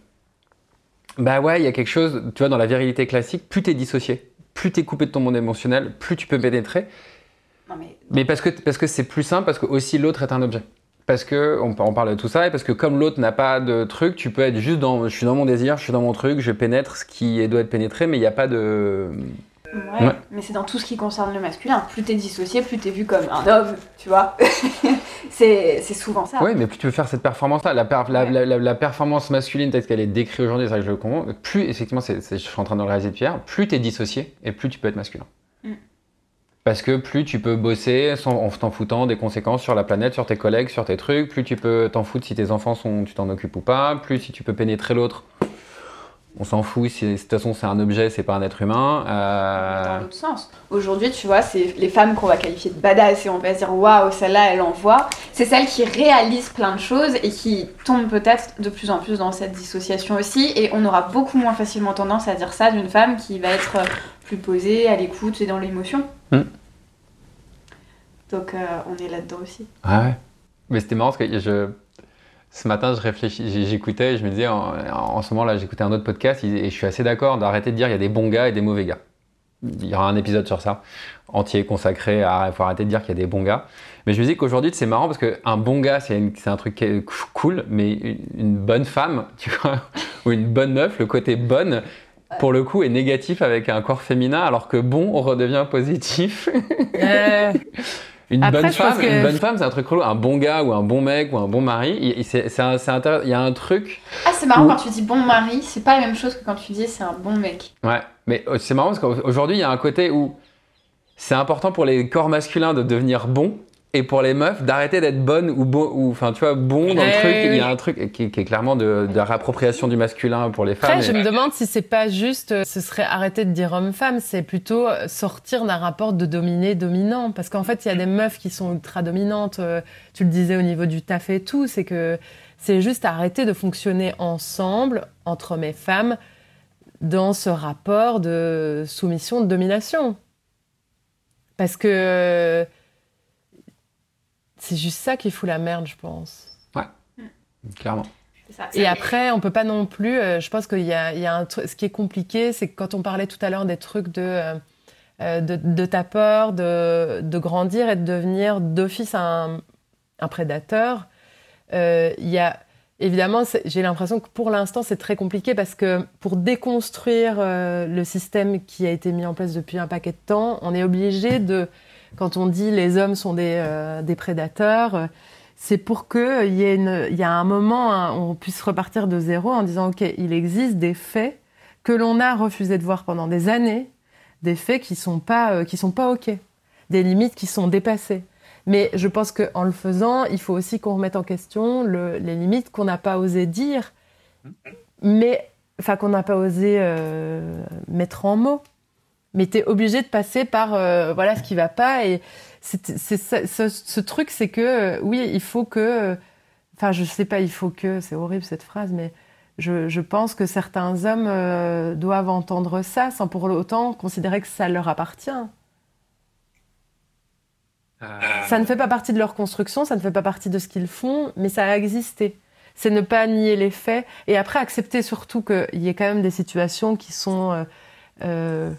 bah ouais, il y a quelque chose, tu vois, dans la virilité classique, plus tu es dissocié, plus tu es coupé de ton monde émotionnel, plus tu peux pénétrer. mais... mais... parce que parce que c'est plus simple, parce que aussi l'autre est un objet. Parce que on, on, parle de tout ça et parce que comme l'autre n'a pas de truc, tu peux être juste dans, je suis dans mon désir, je suis dans mon truc, je pénètre ce qui doit être pénétré, mais il n'y a pas de Ouais, mais c'est dans tout ce qui concerne le masculin. Plus t'es dissocié, plus t'es vu comme un homme, tu vois. *laughs* c'est souvent ça. Oui, mais plus tu veux faire cette performance-là, la, la, performance masculine telle qu'elle est décrite aujourd'hui, c'est ça que je le comprends, plus, effectivement, c'est je suis en train de le réaliser de Pierre, plus t'es dissocié et plus tu peux être masculin. Mm. Parce que plus tu peux bosser sans, en t'en foutant des conséquences sur la planète, sur tes collègues, sur tes trucs, plus tu peux t'en foutre si tes enfants sont, tu t'en occupes ou pas, plus si tu peux pénétrer l'autre on s'en fout, si, de toute façon c'est un objet, c'est pas un être humain. Euh... Dans l'autre sens. Aujourd'hui, tu vois, c'est les femmes qu'on va qualifier de badass et on va se dire waouh, celle-là elle envoie. C'est celles qui réalisent plein de choses et qui tombent peut-être de plus en plus dans cette dissociation aussi. Et on aura beaucoup moins facilement tendance à dire ça d'une femme qui va être plus posée, à l'écoute et dans l'émotion. Hmm. Donc euh, on est là-dedans aussi. Ah ouais. Mais c'était marrant parce que je ce matin, je réfléchis, j'écoutais je me disais, en, ce moment-là, j'écoutais un autre podcast et je suis assez d'accord d'arrêter de dire il y a des bons gars et des mauvais gars. Il y aura un épisode sur ça, entier, consacré à. Il faut arrêter de dire qu'il y a des bons gars. Mais je me dis qu'aujourd'hui, c'est marrant parce qu'un bon gars, c'est un truc cool, mais une, bonne femme, *laughs* tu vois, ou une bonne meuf, le côté bonne, pour le coup, est négatif avec un corps féminin, alors que bon, on redevient positif. Euh, *laughs* une, bonne femme, une bonne femme, c'est un truc relou. Un bon gars ou un bon mec ou un bon mari, il, c'est, il y a un truc. Ah, c'est marrant quand tu dis bon mari, c'est pas la même chose que quand tu dis c'est un bon mec. Ouais, mais euh, c'est marrant parce qu'aujourd'hui, il y a un côté où c'est important pour les corps masculins de devenir bons et pour les meufs d'arrêter d'être bonnes ou bon ou enfin tu vois bon dans le truc il y a un truc qui, est clairement de, de, la réappropriation du masculin pour les femmes Après, je me demande si c'est pas juste euh, ce serait arrêter de dire homme-femme c'est plutôt euh, sortir d'un rapport de dominé dominant. Parce qu'en fait il y a des meufs qui sont ultra dominantes euh, tu le disais au niveau du taf et tout c'est que c'est juste arrêter de fonctionner ensemble entre hommes et femmes dans ce rapport de soumission de domination. Parce que c'est juste ça qui fout la merde, je pense. Ouais, clairement. Et après, on peut pas non plus. Euh, je pense qu'il y a, il y a un truc. Ce qui est compliqué, c'est que quand on parlait tout à l'heure des trucs de, euh, euh, de, de, ta peur, de, de, grandir et de devenir d'office un, un prédateur, il y a évidemment, j'ai l'impression que pour l'instant, c'est très compliqué parce que pour déconstruire le système qui a été mis en place depuis un paquet de temps, on est obligé de quand on dit les hommes sont des, euh, des prédateurs, euh, c'est pour qu'il y, ait une, y a un moment hein, où on puisse repartir de zéro en disant, OK, il existe des faits que l'on a refusé de voir pendant des années, des faits qui sont pas, euh, qui sont pas OK, des limites qui sont dépassées. Mais je pense qu'en le faisant, il faut aussi qu'on remette en question le, les limites qu'on n'a pas osé dire, mais enfin qu'on n'a pas osé mettre en mots mais tu es obligé de passer par euh, voilà ce qui va pas. Et c'est ce, ce, truc c'est que euh, oui il faut que enfin je sais pas il faut que c'est horrible cette phrase mais je, je pense que certains hommes euh, doivent entendre ça sans pour autant considérer que ça leur appartient. Ça ne fait pas partie de leur construction ça ne fait pas partie de ce qu'ils font mais ça a existé. C'est ne pas nier les faits. Et après accepter surtout qu'il y ait quand même des situations qui sont euh,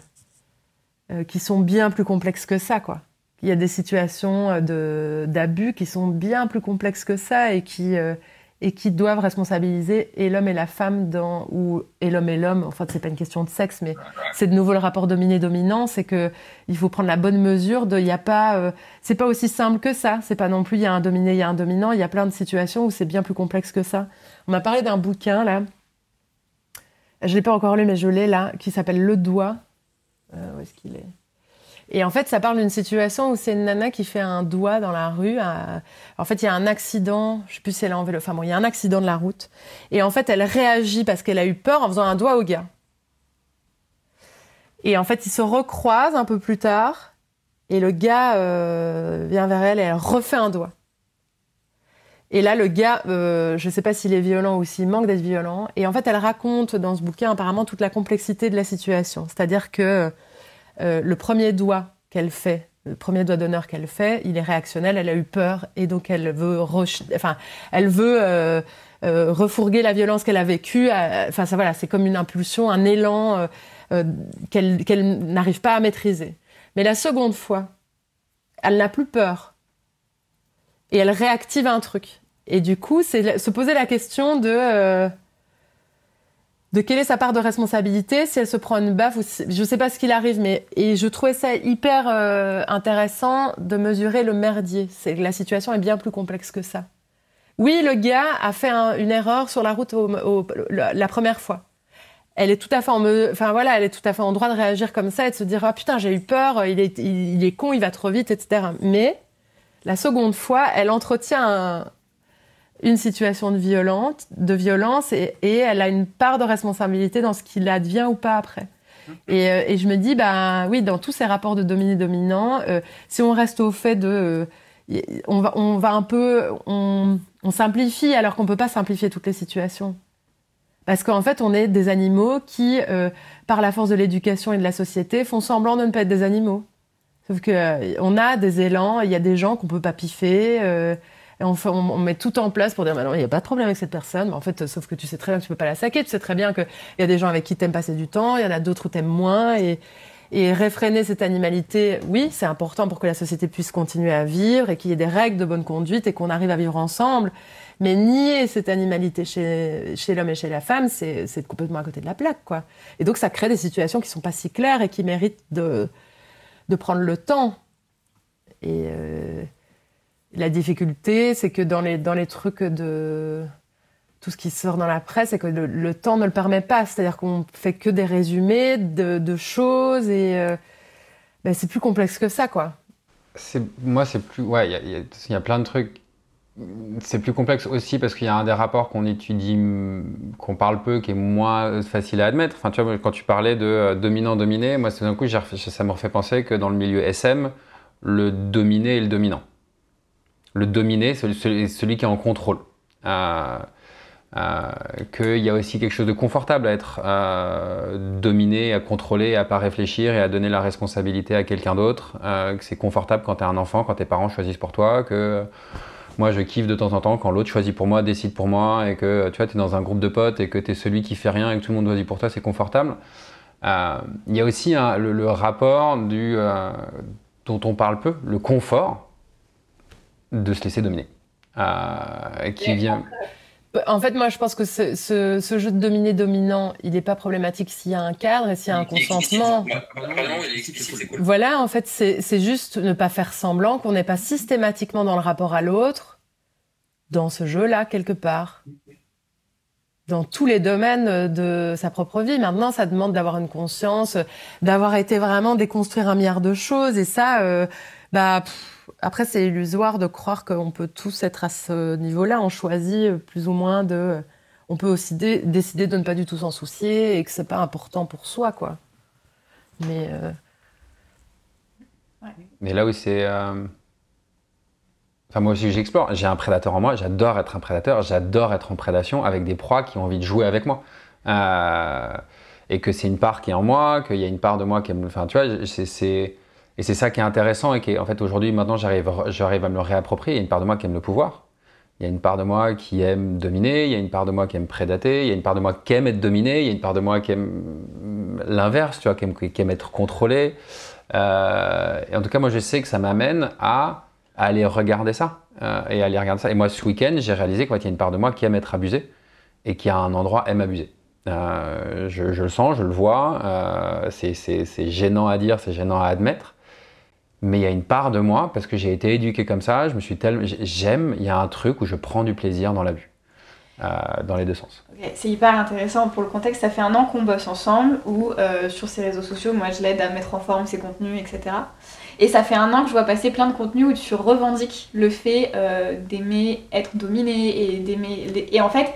qui sont bien plus complexes que ça, quoi. Il y a des situations euh, d'abus qui sont bien plus complexes que ça et qui euh, et qui doivent responsabiliser et l'homme et la femme dans ou et l'homme et l'homme. Enfin, c'est pas une question de sexe, mais c'est de nouveau le rapport dominé-dominant. C'est que il faut prendre la bonne mesure. De, il y a pas, c'est pas aussi simple que ça. C'est pas non plus il y a un dominé, il y a un dominant. Il y a plein de situations où c'est bien plus complexe que ça. On m'a parlé d'un bouquin là. Je l'ai pas encore lu, mais je l'ai là, qui s'appelle Le Doigt euh, où est-ce qu'il est? Et en fait, ça parle d'une situation où c'est une nana qui fait un doigt dans la rue. En fait, il y a un accident, je sais plus si elle a enlevé le... Enfin bon, il y a un accident de la route. Et en fait, elle réagit parce qu'elle a eu peur en faisant un doigt au gars. Et en fait, ils se recroisent un peu plus tard. Et le gars euh, vient vers elle et elle refait un doigt. Et là, le gars, euh, je ne sais pas s'il est violent ou s'il manque d'être violent. Et en fait, elle raconte dans ce bouquin apparemment toute la complexité de la situation. C'est-à-dire que euh, le premier doigt qu'elle fait, le premier doigt d'honneur qu'elle fait, il est réactionnel, elle a eu peur et donc elle veut, enfin, elle veut euh, refourguer la violence qu'elle a vécue. Enfin, ça voilà, c'est comme une impulsion, un élan qu'elle n'arrive pas à maîtriser. Mais la seconde fois, elle n'a plus peur et elle réactive un truc. Et du coup, c'est se poser la question de euh, de quelle est sa part de responsabilité si elle se prend une baffe ou je sais pas ce qu'il arrive, mais et je trouvais ça hyper euh, intéressant de mesurer le merdier. C'est la situation est bien plus complexe que ça. Oui, le gars a fait une erreur sur la route la première fois. Elle est tout à fait en enfin voilà, elle est tout à fait en droit de réagir comme ça et de se dire ah putain j'ai eu peur, il est il est con, il va trop vite, etc. Mais la seconde fois, elle entretient une situation de, violente, de violence et, elle a une part de responsabilité dans ce qu'il advient ou pas après. Euh, et, je me dis, bah oui, dans tous ces rapports de dominé-dominant, euh, si on reste au fait de, euh, on, va, on va un peu, on, simplifie alors qu'on peut pas simplifier toutes les situations. Parce qu'en fait, on est des animaux qui, par la force de l'éducation et de la société, font semblant de ne pas être des animaux. Sauf que on a des élans, il y a des gens qu'on peut pas piffer. Et on, on, met tout en place pour dire, bah non, il n'y a pas de problème avec cette personne. Mais en fait, sauf que tu sais très bien que tu peux pas la saquer. Tu sais très bien qu'il y a des gens avec qui t'aimes passer du temps, il y en a d'autres où t'aimes moins. Et, et réfréner cette animalité, oui, c'est important pour que la société puisse continuer à vivre et qu'il y ait des règles de bonne conduite et qu'on arrive à vivre ensemble. Mais nier cette animalité chez, chez l'homme et chez la femme, c'est complètement à côté de la plaque, quoi. Et donc, ça crée des situations qui sont pas si claires et qui méritent de, de prendre le temps. Et euh, la difficulté, c'est que dans les, dans les trucs de tout ce qui sort dans la presse, c'est que le, temps ne le permet pas. C'est-à-dire qu'on fait que des résumés de, choses et euh, ben, c'est plus complexe que ça, quoi. Moi, c'est plus. Ouais, il y, a plein de trucs c'est plus complexe aussi parce qu'il y a un des rapports qu'on étudie, qu'on parle peu, qui est moins facile à admettre. Enfin, tu vois, quand tu parlais de euh, dominant-dominé, moi, d'un coup, ça me refait penser que dans le milieu SM, le dominé est le dominant. Le dominé, c'est celui, qui est en contrôle. Euh, euh, qu'il y a aussi quelque chose de confortable à être dominé, à contrôler, à pas réfléchir et à donner la responsabilité à quelqu'un d'autre. que c'est confortable quand tu un enfant, quand tes parents choisissent pour toi, que moi, je kiffe de temps en temps quand l'autre choisit pour moi, décide pour moi, et que tu vois, es dans un groupe de potes et que tu es celui qui fait rien et que tout le monde choisit pour toi, c'est confortable. Euh, il y a aussi le, rapport du, euh, dont on parle peu, le confort de se laisser dominer, euh, qui vient. En fait, moi, je pense que ce, ce, jeu de dominer-dominant, il n'est pas problématique s'il y a un cadre et s'il y a un consentement. Voilà, en fait, c'est juste ne pas faire semblant qu'on n'est pas systématiquement dans le rapport à l'autre, dans ce jeu-là, quelque part. Dans tous les domaines de sa propre vie. Maintenant, ça demande d'avoir une conscience, d'avoir été vraiment déconstruire un milliard de choses. Et ça, euh, bah, après, c'est illusoire de croire qu'on peut tous être à ce niveau-là. On choisit plus ou moins de. On peut aussi décider de ne pas du tout s'en soucier et que c'est pas important pour soi, quoi. Mais. Euh, Mais là où c'est. Euh, enfin, moi aussi, j'explore. J'ai un prédateur en moi. J'adore être un prédateur. J'adore être en prédation avec des proies qui ont envie de jouer avec moi. Euh, et que c'est une part qui est en moi, qu'il y a une part de moi qui aime. Enfin, tu vois, c'est et c'est ça qui est intéressant et qui est, en fait, aujourd'hui, maintenant, j'arrive, à me le réapproprier. Il y a une part de moi qui aime le pouvoir. Il y a une part de moi qui aime dominer. Il y a une part de moi qui aime prédater. Il y a une part de moi qui aime être dominé. Il y a une part de moi qui aime l'inverse, tu vois, qui aime, être contrôlé. Euh, et en tout cas, moi, je sais que ça m'amène à, aller regarder ça. Euh, et aller regarder ça. Et moi, ce week-end, j'ai réalisé qu'il y a une part de moi qui aime être abusé et qui, à un endroit, aime abuser. Euh, je, le sens, je le vois. c'est gênant à dire, c'est gênant à admettre mais il y a une part de moi, parce que j'ai été éduqué comme ça, je me suis tellement, j'aime, il y a un truc où je prends du plaisir dans l'abus. dans les deux sens. C'est hyper intéressant pour le contexte. Ça fait un an qu'on bosse ensemble, où sur ses réseaux sociaux, moi je l'aide à mettre en forme ses contenus, etc. Et ça fait un an que je vois passer plein de contenus où tu revendiques le fait d'aimer être dominé et d'aimer. Et en fait,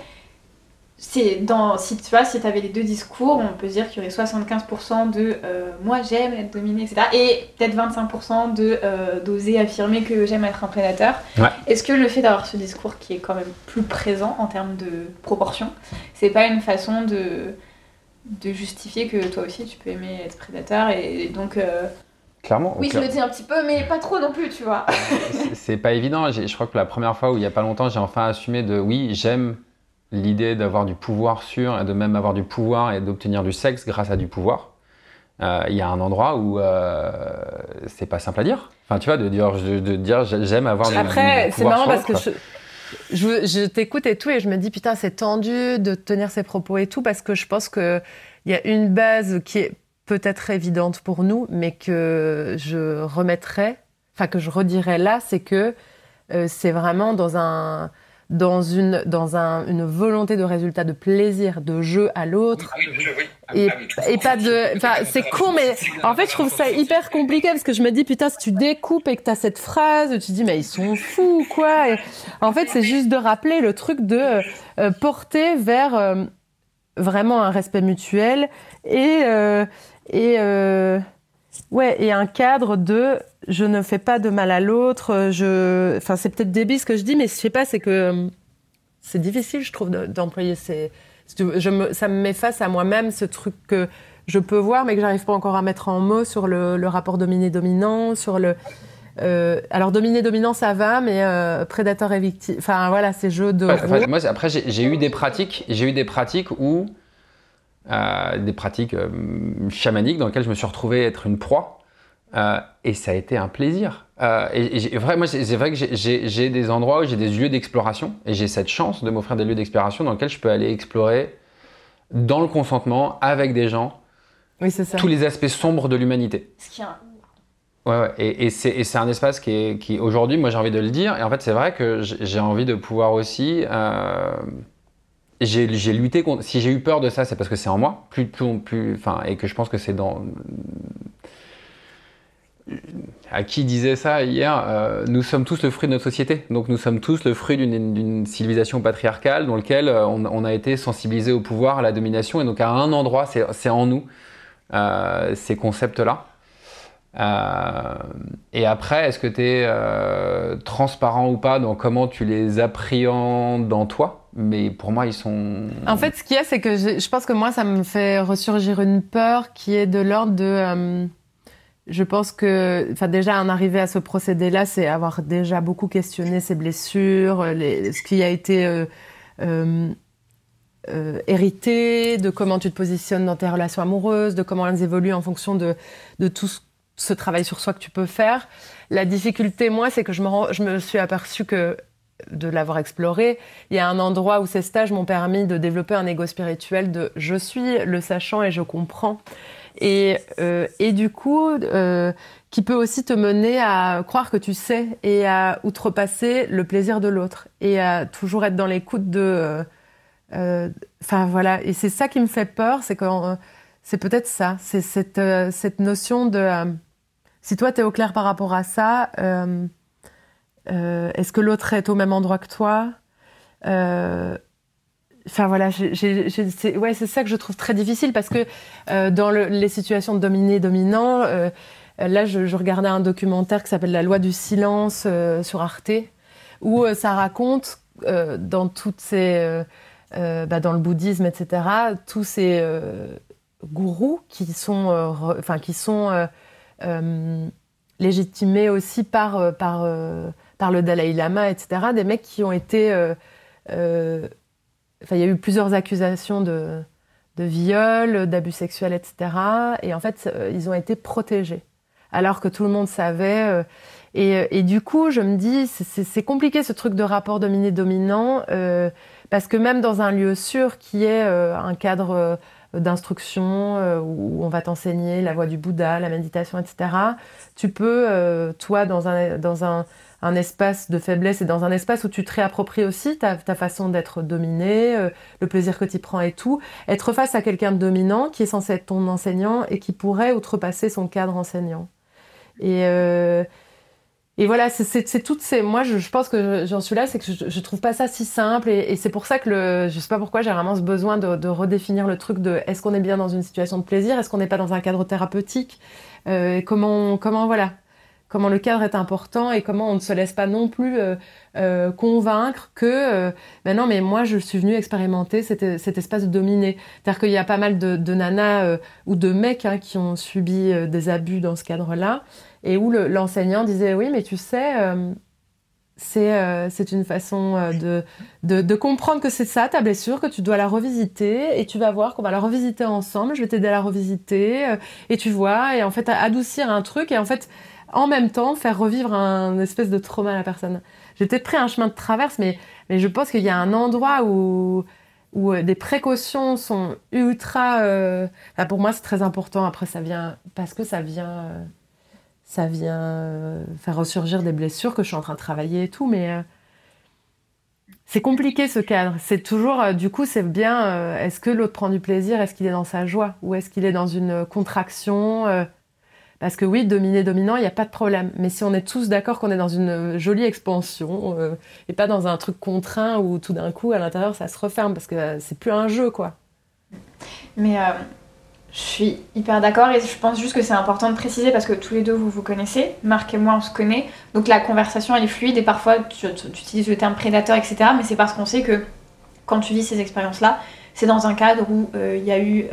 c'est dans si tu vois si tu avais les deux discours on peut dire qu'il y aurait 75% de euh, moi j'aime être dominé etc et peut-être 25% de euh, d'oser affirmer que j'aime être un prédateur est-ce que le fait d'avoir ce discours qui est quand même plus présent en termes de proportion c'est pas une façon de de justifier que toi aussi tu peux aimer être prédateur et, donc euh, Clairement. Oui, je le dis un petit peu, mais pas trop non plus, tu vois. c'est pas évident. Je crois que la première fois où il y a pas longtemps, j'ai enfin assumé de oui, j'aime l'idée d'avoir du pouvoir sur, et de même avoir du pouvoir et d'obtenir du sexe grâce à du pouvoir. Euh, il y a un endroit où euh, c'est pas simple à dire. Enfin, tu vois, de dire, de, dire j'aime avoir du, Après, c'est marrant parce que je, je, t'écoute et tout, et je me dis, putain, c'est tendu de tenir ces propos et tout, parce que je pense qu'il y a une base qui est peut-être évidente pour nous, mais que je remettrai, enfin, que je redirai là, c'est que euh, c'est vraiment dans un dans une dans un, une volonté de résultat de plaisir de jeu à l'autre. Et, et pas de enfin c'est con mais en fait je trouve ça hyper compliqué parce que je me dis putain si tu découpes et que tu as cette phrase tu te dis mais ils sont fous quoi. Et en fait c'est juste de rappeler le truc de euh, porter vers euh, vraiment un respect mutuel et euh, et Ouais, et un cadre de je ne fais pas de mal à l'autre. Je, enfin, c'est peut-être débile ce que je dis, mais je sais pas, c'est que euh, c'est difficile, je trouve, d'employer ces. Je me, ça me met face à moi-même ce truc que je peux voir, mais que j'arrive pas encore à mettre en mots sur le, le rapport dominé-dominant, sur le. Euh, alors dominé-dominant ça va, mais euh, prédateur et victime. Enfin voilà, ces jeux de. moi, après, j'ai eu des pratiques. J'ai eu des pratiques où euh, des pratiques euh, chamaniques dans lesquelles je me suis retrouvé être une proie. Euh, et ça a été un plaisir. et, vrai, moi, c'est vrai que j'ai des endroits où j'ai des lieux d'exploration et j'ai cette chance de m'offrir des lieux d'exploration dans lesquels je peux aller explorer dans le consentement avec des gens oui, ça. tous les aspects sombres de l'humanité. Ouais, ouais, et, et c'est un espace qui, est, qui aujourd'hui, moi j'ai envie de le dire, et en fait c'est vrai que j'ai envie de pouvoir aussi euh, j'ai lutté contre. Si j'ai eu peur de ça, c'est parce que c'est en moi, plus, plus, enfin, et que je pense que c'est dans. À qui disait ça hier euh, Nous sommes tous le fruit de notre société. Donc nous sommes tous le fruit d'une civilisation patriarcale dans laquelle euh, on, a été sensibilisé au pouvoir, à la domination. Et donc à un endroit, c'est en nous, euh, ces concepts-là. Euh, et après, est-ce que tu es euh, transparent ou pas dans comment tu les appréhendes dans toi? Mais pour moi, ils sont. En fait, ce qu'il y a, c'est que je, pense que moi, ça me fait ressurgir une peur qui est de l'ordre de. Euh, je pense que, déjà, en arriver à ce procédé-là, c'est avoir déjà beaucoup questionné ses blessures, les, ce qui a été. hérité, de comment tu te positionnes dans tes relations amoureuses, de comment elles évoluent en fonction de, de tout ce ce travail sur soi que tu peux faire. La difficulté, moi, c'est que je me, suis aperçue que de l'avoir exploré, il y a un endroit où ces stages m'ont permis de développer un ego spirituel de je suis le sachant et je comprends. Et, euh, et du coup, euh, qui peut aussi te mener à croire que tu sais et à outrepasser le plaisir de l'autre et à toujours être dans l'écoute de. Euh, enfin voilà, et c'est ça qui me fait peur, c'est que c'est peut-être ça, c'est cette, cette notion de si toi, tu es au clair par rapport à ça, euh, euh, est-ce que l'autre est au même endroit que toi? Euh, Enfin voilà, c'est ça que je trouve très difficile parce que dans les situations de dominé-dominant, là je, regardais un documentaire qui s'appelle La loi du silence sur Arte, où ça raconte dans toutes ces, bah, dans le bouddhisme, etc., tous ces gourous qui sont, qui sont légitimés aussi par, euh, par, euh, par le Dalai Lama, etc. Des mecs qui ont été... Enfin, il y a eu plusieurs accusations de, de viol, d'abus sexuels, etc. Et en fait, ils ont été protégés. Alors que tout le monde savait. et, et, du coup, je me dis, c'est compliqué ce truc de rapport dominé-dominant, parce que même dans un lieu sûr qui est un cadre d'instruction euh, où on va t'enseigner la voie du Bouddha, la méditation, etc. Tu peux, euh, toi, dans un, dans un, un espace de faiblesse et dans un espace où tu te réappropries aussi ta, façon d'être dominé, euh, le plaisir que tu prends et tout. Être face à quelqu'un de dominant qui est censé être ton enseignant et qui pourrait outrepasser son cadre enseignant. Et, et voilà, c'est toutes ces. Moi, je, pense que j'en suis là, c'est que je, je, trouve pas ça si simple. Et, c'est pour ça que le, je sais pas pourquoi j'ai vraiment ce besoin de, redéfinir le truc de est-ce qu'on est bien dans une situation de plaisir, est-ce qu'on n'est pas dans un cadre thérapeutique, euh, comment, comment, voilà, comment le cadre est important et comment on ne se laisse pas non plus euh, euh, convaincre que euh, ben non mais moi je suis venue expérimenter cet, cet espace dominé. C'est-à-dire qu'il y a pas mal de, de nanas ou de mecs hein, qui ont subi des abus dans ce cadre-là et où l'enseignant disait oui mais tu sais c'est c'est une façon de, de, de comprendre que c'est ça ta blessure, que tu dois la revisiter et tu vas voir qu'on va la revisiter ensemble, je vais t'aider à la revisiter et tu vois et en fait adoucir un truc et en fait en même temps faire revivre un espèce de trauma à la personne. J'ai peut-être pris un chemin de traverse, mais, mais je pense qu'il y a un endroit où, où euh, des précautions sont ultra. Euh, pour moi, c'est très important. Après, ça vient parce que ça vient, euh, ça vient faire ressurgir des blessures que je suis en train de travailler et tout, mais c'est compliqué ce cadre. C'est toujours, du coup, c'est bien. est-ce que l'autre prend du plaisir? Est-ce qu'il est dans sa joie? Ou est-ce qu'il est dans une contraction parce que oui, dominé, dominant, il n'y a pas de problème. Mais si on est tous d'accord qu'on est dans une euh, jolie expansion euh, et pas dans un truc contraint où tout d'un coup, à l'intérieur, ça se referme parce que euh, c'est plus un jeu, quoi. Mais je suis hyper d'accord et je pense juste que c'est important de préciser parce que tous les deux, vous vous connaissez. Marc et moi, on se connaît. Donc la conversation, elle est fluide et parfois, tu, tu utilises le terme prédateur, etc. Mais c'est parce qu'on sait que quand tu vis ces expériences-là, c'est dans un cadre où il y a eu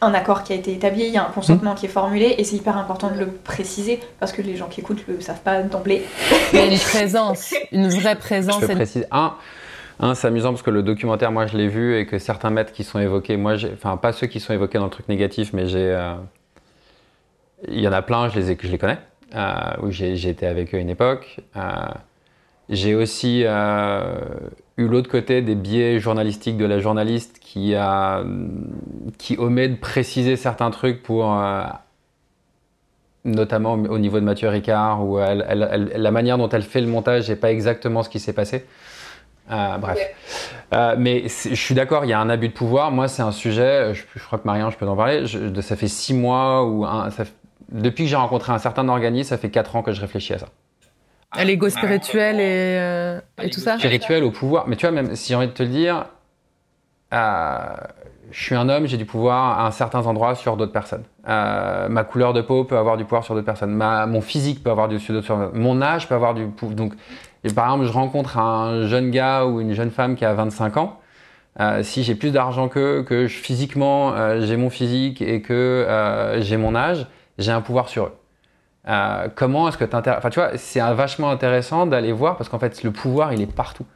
un accord qui a été établi, il y a un consentement mmh. qui est formulé, et c'est hyper important de le préciser parce que les gens qui écoutent ne le savent pas d'emblée. Il y a une présence, une vraie présence. Je précise. Un, un c'est amusant parce que le documentaire, moi, je l'ai vu et que certains maîtres qui sont évoqués, moi, enfin, pas ceux qui sont évoqués dans le truc négatif, mais j'ai. Euh, il y en a plein, je les, connais, euh, j'ai été avec eux à une époque. Euh, j'ai aussi eu l'autre côté des biais journalistiques de la journaliste qui, a, qui omet de préciser certains trucs pour. Euh, notamment au niveau de Mathieu Ricard, où la manière dont elle fait le montage n'est pas exactement ce qui s'est passé. Euh, bref. Euh, mais je suis d'accord, il y a un abus de pouvoir. Moi, c'est un sujet, je, crois que Marianne, je peux en parler. ça fait six mois ou un, depuis que j'ai rencontré un certain organisme, ça fait quatre ans que je réfléchis à ça. À l'ego spirituel et, euh, et tout ça Spirituel, au pouvoir. Mais tu vois, même si j'ai envie de te le dire, euh, je suis un homme, j'ai du pouvoir à un certain endroit sur d'autres personnes. Euh, ma couleur de peau peut avoir du pouvoir sur d'autres personnes. Ma, mon physique peut avoir du sur d'autres Mon âge peut avoir du pouvoir. Donc, par exemple, je rencontre un jeune gars ou une jeune femme qui a 25 ans. si j'ai plus d'argent qu'eux, que je, physiquement j'ai mon physique et que j'ai mon âge, j'ai un pouvoir sur eux. Euh, comment est-ce que tu Enfin, tu vois, c'est vachement intéressant d'aller voir parce qu'en fait, le pouvoir, il est partout.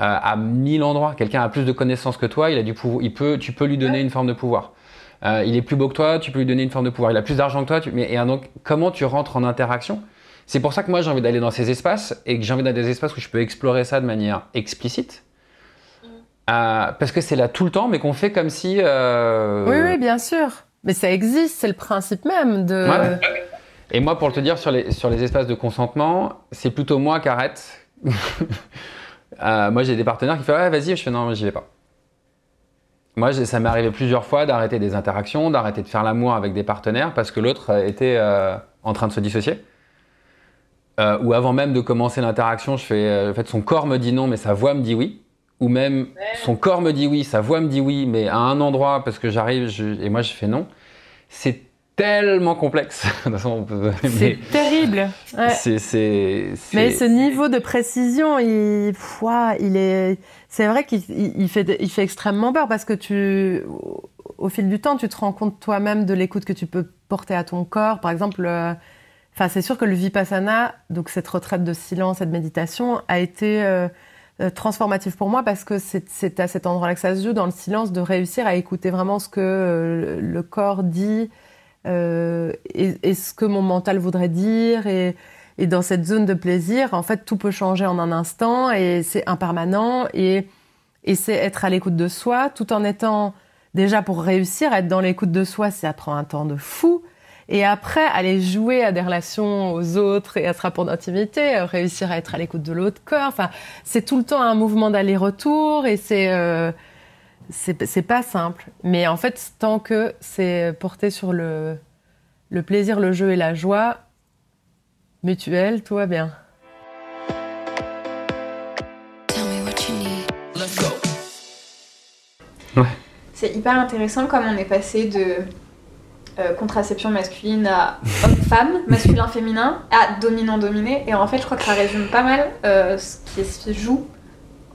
Euh, à mille endroits. Quelqu'un a plus de connaissances que toi, il a du pouvoir. Il peut, tu peux lui donner une forme de pouvoir. Euh, il est plus beau que toi, tu peux lui donner une forme de pouvoir. Il a plus d'argent que toi, mais et donc comment tu rentres en interaction? C'est pour ça que moi j'ai envie d'aller dans ces espaces et que j'ai envie d'aller dans des espaces où je peux explorer ça de manière explicite. Mm. parce que c'est là tout le temps, mais qu'on fait comme si. Oui, oui, bien sûr. Mais ça existe, c'est le principe même de. Et moi, pour te dire, sur les, sur les espaces de consentement, c'est plutôt moi qui arrête. *laughs* Euh, moi, j'ai des partenaires qui font Ouais, vas-y, je fais Non, j'y vais pas. Moi, ça m'est arrivé plusieurs fois d'arrêter des interactions, d'arrêter de faire l'amour avec des partenaires parce que l'autre était euh, en train de se dissocier. Euh, ou avant même de commencer l'interaction, je fais, en fait, son corps me dit non, mais sa voix me dit oui. Ou même son corps me dit oui, sa voix me dit oui, mais à un endroit parce que j'arrive et moi je fais non. C'est tellement complexe. *laughs* c'est terrible. C'est, Mais ce niveau de précision, il, il est, c'est vrai qu'il fait, il fait extrêmement peur parce que tu, au fil du temps, tu te rends compte toi-même de l'écoute que tu peux porter à ton corps. Par exemple, euh, enfin, c'est sûr que le vipassana, donc cette retraite de silence et de méditation, a été euh, euh, transformatif pour moi parce que c'est à cet endroit-là que ça se joue dans le silence de réussir à écouter vraiment ce que le corps dit euh, et, ce que mon mental voudrait dire. Et, dans cette zone de plaisir, en fait, tout peut changer en un instant et c'est impermanent. Et, et c'est être à l'écoute de soi tout en étant déjà pour réussir être dans l'écoute de soi, ça prend un temps de fou. Et après, aller jouer à des relations aux autres et à ce rapport d'intimité, euh, réussir à être à l'écoute de l'autre corps. Enfin, c'est tout le temps un mouvement d'aller-retour et c'est euh, c'est pas simple. Mais en fait, tant que c'est porté sur le, le plaisir, le jeu et la joie mutuelle, tout va bien. C'est hyper intéressant comme on est passé de euh, contraception masculine à homme-femme, *laughs* masculin-féminin, à dominant-dominé. Et en fait, je crois que ça résume pas mal euh, ce qui se joue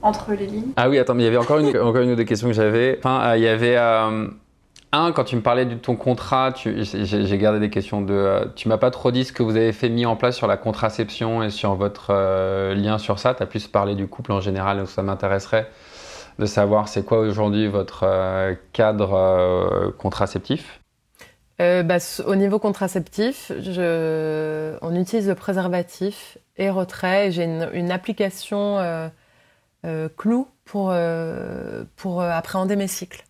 entre les lignes. Ah oui, attends, mais il y avait encore une, *laughs* encore une ou deux questions que j'avais. Enfin, euh, il y avait. un, quand tu me parlais de ton contrat, j'ai gardé des questions de. tu m'as pas trop dit ce que vous avez fait mis en place sur la contraception et sur votre lien sur ça. Tu as plus parlé du couple en général, donc ça m'intéresserait de savoir c'est quoi aujourd'hui votre cadre contraceptif. Euh, bah, au niveau contraceptif, je... on utilise le préservatif et retrait. J'ai une, application euh, euh, clou pour, pour appréhender mes cycles.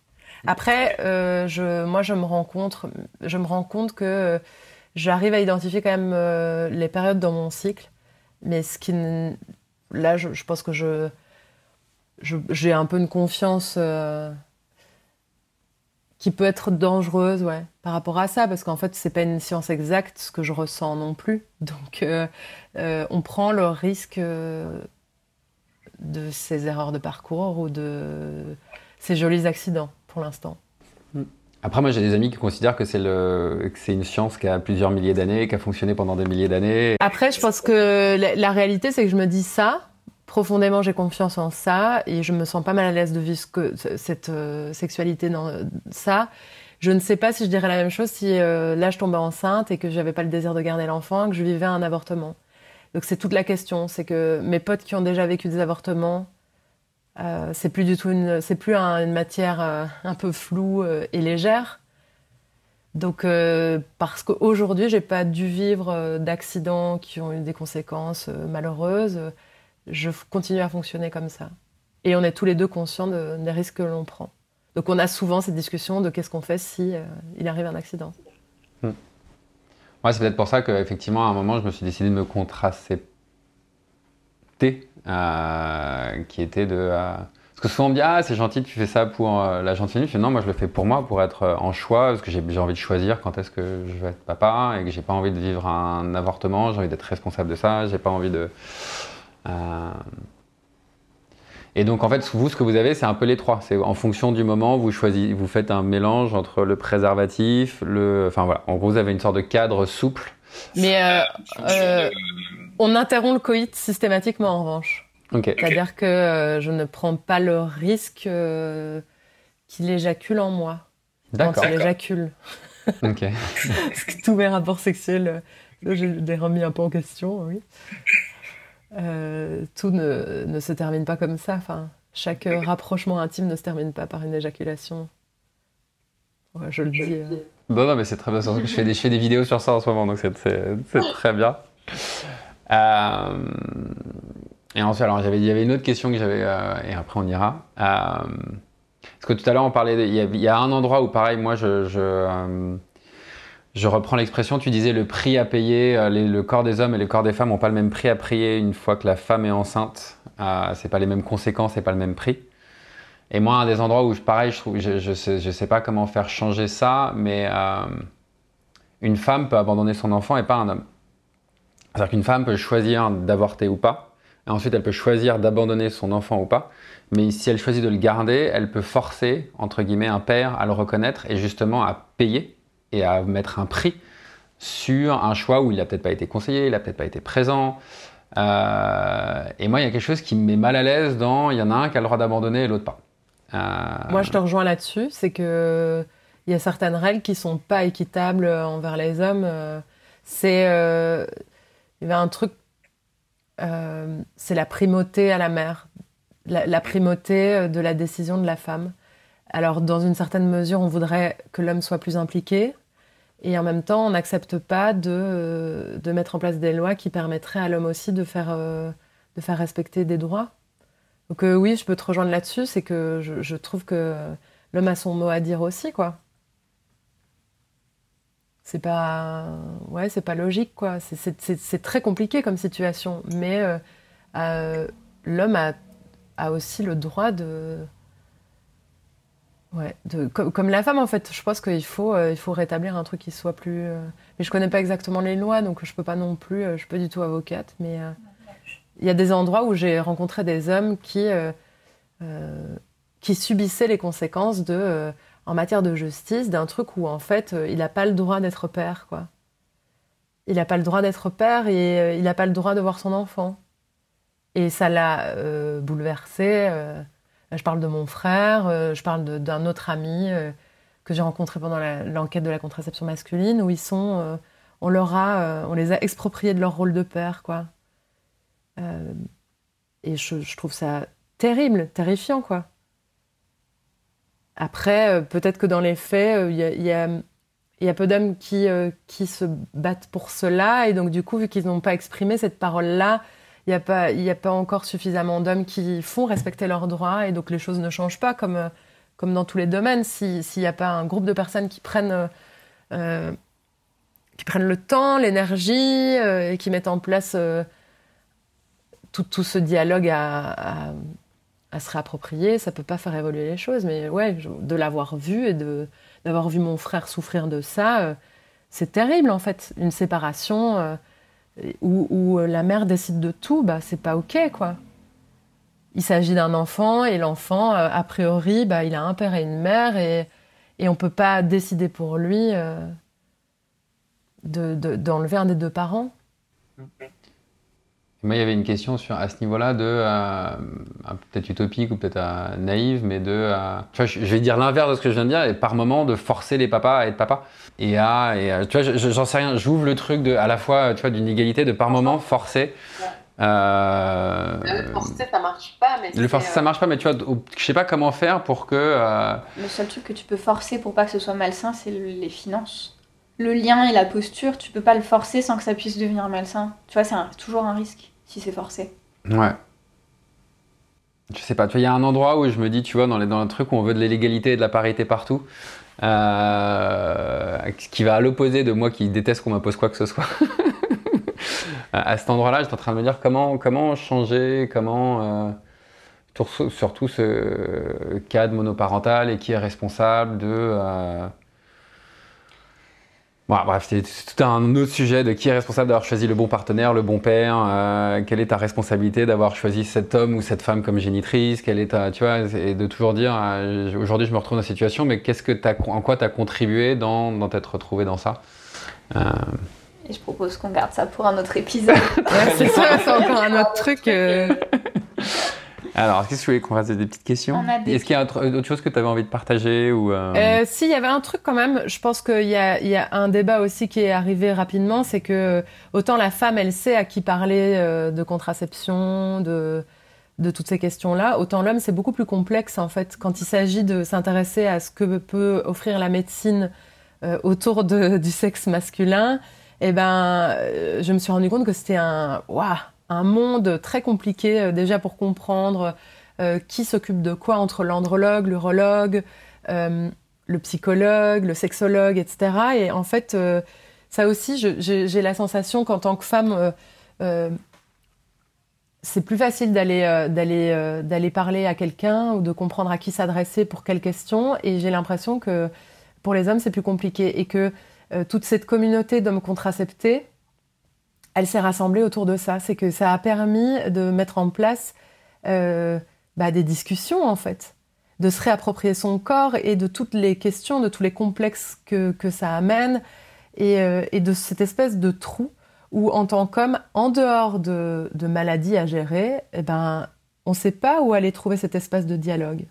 Après, je, moi, je me, rends compte, je me rends compte que j'arrive à identifier quand même les périodes dans mon cycle. Mais ce qui, là, je, je pense que je, j'ai un peu une confiance qui peut être dangereuse, ouais, par rapport à ça, parce qu'en fait, c'est pas une science exacte ce que je ressens non plus. Donc, euh, euh, on prend le risque euh, de ces erreurs de parcours ou de ces jolis accidents pour l'instant. Mm. Après, moi, j'ai des amis qui considèrent que c'est le, c'est une science qui a plusieurs milliers d'années, qui a fonctionné pendant des milliers d'années. Après, je pense que la réalité, c'est que je me dis ça, profondément j'ai confiance en ça et je me sens pas mal à l'aise de vivre cette euh, sexualité dans ça. Je ne sais pas si je dirais la même chose si euh, là je tombais enceinte et que j'avais pas le désir de garder l'enfant, que je vivais un avortement. Donc c'est toute la question, c'est que mes potes qui ont déjà vécu des avortements, euh, c'est plus du tout une, c'est plus une matière un peu floue et légère. Donc parce qu'aujourd'hui j'ai pas dû vivre d'accidents qui ont eu des conséquences malheureuses je continue à fonctionner comme ça. Et on est tous les deux conscients des risques que l'on prend. Donc on a souvent cette discussion de qu'est-ce qu'on fait si euh, il arrive un accident. Hmm. c'est peut-être pour ça qu'effectivement, à un moment, je me suis décidé de me contracepter, euh, qui était de... Euh, parce que souvent on me dit, ah c'est gentil, tu fais ça pour la gentille. Je non, moi je le fais pour moi, pour être en choix, parce que j'ai envie de choisir quand est-ce que je vais être papa, et que j'ai pas envie de vivre un avortement, j'ai envie d'être responsable de ça, j'ai pas envie de et donc en fait, vous, ce que vous avez, c'est un peu les trois. C'est en fonction du moment, vous choisissez, vous faites un mélange entre le préservatif, le, enfin voilà. En gros, vous avez une sorte de cadre souple. Mais euh, euh, on interrompt le coït systématiquement en revanche. C'est-à-dire que je ne prends pas le risque qu'il éjacule en moi quand il éjacule. *laughs* Ok. *laughs* Parce que tous mes rapports sexuels, j'ai les remis un peu en question, oui. Euh, tout ne, ne, se termine pas comme ça. Enfin, chaque rapprochement intime ne se termine pas par une éjaculation. je le dis. Euh. Non, non, mais c'est très bien. Je fais, des, je fais des vidéos sur ça en ce moment, donc c'est très bien. Euh, et ensuite, alors, il y avait une autre question que j'avais, et après on ira. parce que tout à l'heure, on parlait. Il y, a un endroit où, pareil, moi, je, je je reprends l'expression, tu disais le prix à payer, euh, le corps des hommes et le corps des femmes n'ont pas le même prix à payer une fois que la femme est enceinte. Euh, c'est pas les mêmes conséquences et pas le même prix. Et moi, un des endroits où, pareil, je trouve, je, je, sais, pas comment faire changer ça, mais euh, une femme peut abandonner son enfant et pas un homme. C'est-à-dire qu'une femme peut choisir d'avorter ou pas, et ensuite elle peut choisir d'abandonner son enfant ou pas, mais si elle choisit de le garder, elle peut forcer, entre guillemets, un père à le reconnaître et justement à payer et à mettre un prix sur un choix où il n'a peut-être pas été conseillé, il n'a peut-être pas été présent. Euh, et moi, il y a quelque chose qui me met mal à l'aise dans il y en a un qui a le droit d'abandonner et l'autre pas. Euh, moi, je te rejoins là-dessus. C'est que il y a certaines règles qui sont pas équitables envers les hommes. C'est euh, un truc, c'est la primauté à la mère, la, primauté de la décision de la femme. Alors, dans une certaine mesure, on voudrait que l'homme soit plus impliqué, et en même temps, on n'accepte pas de, euh, mettre en place des lois qui permettraient à l'homme aussi de faire, euh, respecter des droits. Donc euh, oui, je peux te rejoindre là-dessus, c'est que je, trouve que l'homme a son mot à dire aussi, quoi. c'est pas ouais c'est pas logique quoi c'est très compliqué comme situation mais l'homme a, aussi le droit de comme, la femme en fait je pense qu'il faut euh, il faut rétablir un truc qui soit plus mais je connais pas exactement les lois donc je peux pas non plus je suis pas du tout avocate mais il y a des endroits où j'ai rencontré des hommes qui qui subissaient les conséquences de en matière de justice d'un truc où en fait euh, il n'a pas le droit d'être père quoi. Il n'a pas le droit d'être père et euh, il n'a pas le droit de voir son enfant. Et ça l'a euh, bouleversé. Je parle de mon frère, je parle d'un autre ami que j'ai rencontré pendant l'enquête de la contraception masculine où ils sont, on leur a, on les a expropriés de leur rôle de père quoi. et je, trouve ça terrible, terrifiant quoi. Après, euh, peut-être que dans les faits, euh, il y, a, peu d'hommes qui, euh, qui se battent pour cela. Et donc, du coup, vu qu'ils n'ont pas exprimé cette parole-là, il n'y a, pas, encore suffisamment d'hommes qui font respecter leurs droits. Et donc, les choses ne changent pas comme, comme dans tous les domaines. S'il n'y a pas un groupe de personnes qui prennent, qui prennent le temps, l'énergie et qui mettent en place tout, ce dialogue à se réapproprier, ça peut pas faire évoluer les choses. Mais ouais, de l'avoir vu et d'avoir vu mon frère souffrir de ça, euh, c'est terrible en fait. Une séparation euh, où, la mère décide de tout, bah c'est pas ok quoi. Il s'agit d'un enfant et l'enfant, euh, a priori, bah, il a un père et une mère et, et on peut pas décider pour lui d'enlever un des deux parents. Moi, il y avait une question sur, à ce niveau-là de, euh, peut-être utopique ou peut-être euh, naïve, mais de, euh, tu vois, je, vais dire l'inverse de ce que je viens de dire, et par moment de forcer les papas à être papa. Et à, et tu vois, j'en sais rien, j'ouvre le truc de, à la fois, tu vois, d'une égalité, de par moment forcer. Le forcer, ça marche pas. Mais le forcer, ça marche pas, mais tu vois, je sais pas comment faire pour que. Le seul truc que tu peux forcer pour pas que ce soit malsain, c'est les finances. Le lien et la posture, tu peux pas le forcer sans que ça puisse devenir malsain. Tu vois, c'est toujours un risque si c'est forcé. Ouais. Je sais pas, il y a un endroit où je me dis, tu vois, dans, les, dans le truc où on veut de l'égalité et de la parité partout, euh, qui va à l'opposé de moi qui déteste qu'on m'impose quoi que ce soit. *laughs* à cet endroit-là, j'étais en train de me dire comment, comment changer, comment. Euh, surtout ce cadre monoparental et qui est responsable de. Euh, Bon, bref, c'est tout un autre sujet de qui est responsable d'avoir choisi le bon partenaire, le bon père, euh, quelle est ta responsabilité d'avoir choisi cet homme ou cette femme comme génitrice, quelle est ta, tu vois, et de toujours dire, euh, aujourd'hui je me retrouve dans cette situation, mais qu'est-ce que as, en quoi tu as contribué dans, dans t'être retrouvé dans ça? Euh... Et je propose qu'on garde ça pour un autre épisode. *laughs* c'est ça, c'est encore un autre truc. *laughs* Euh. Alors, qu'est-ce que tu voulais qu'on fasse des petites questions Est-ce qu'il y a autre chose que tu avais envie de partager ou euh... euh si, il y avait un truc quand même. Je pense qu'il y, y a, un débat aussi qui est arrivé rapidement, c'est que autant la femme, elle sait à qui parler euh, de contraception, de de toutes ces questions-là, autant l'homme, c'est beaucoup plus complexe en fait quand il s'agit de s'intéresser à ce que peut offrir la médecine euh, autour de, du sexe masculin. Eh ben, je me suis rendu compte que c'était un waouh un monde très compliqué euh, déjà pour comprendre euh, qui s'occupe de quoi entre l'andrologue, l'urologue, euh, le psychologue, le sexologue, etc. Et en fait, ça aussi, j'ai la sensation qu'en tant que femme, c'est plus facile d'aller parler à quelqu'un ou de comprendre à qui s'adresser pour quelle question. Et j'ai l'impression que pour les hommes, c'est plus compliqué et que toute cette communauté d'hommes contraceptés elle s'est rassemblée autour de ça. C'est que ça a permis de mettre en place euh, bah, des discussions, en fait, de se réapproprier son corps et de toutes les questions, de tous les complexes que, que ça amène, et, euh, de cette espèce de trou où, en tant qu'homme, en dehors de, de, maladies à gérer, eh ben, on ne sait pas où aller trouver cet espace de dialogue.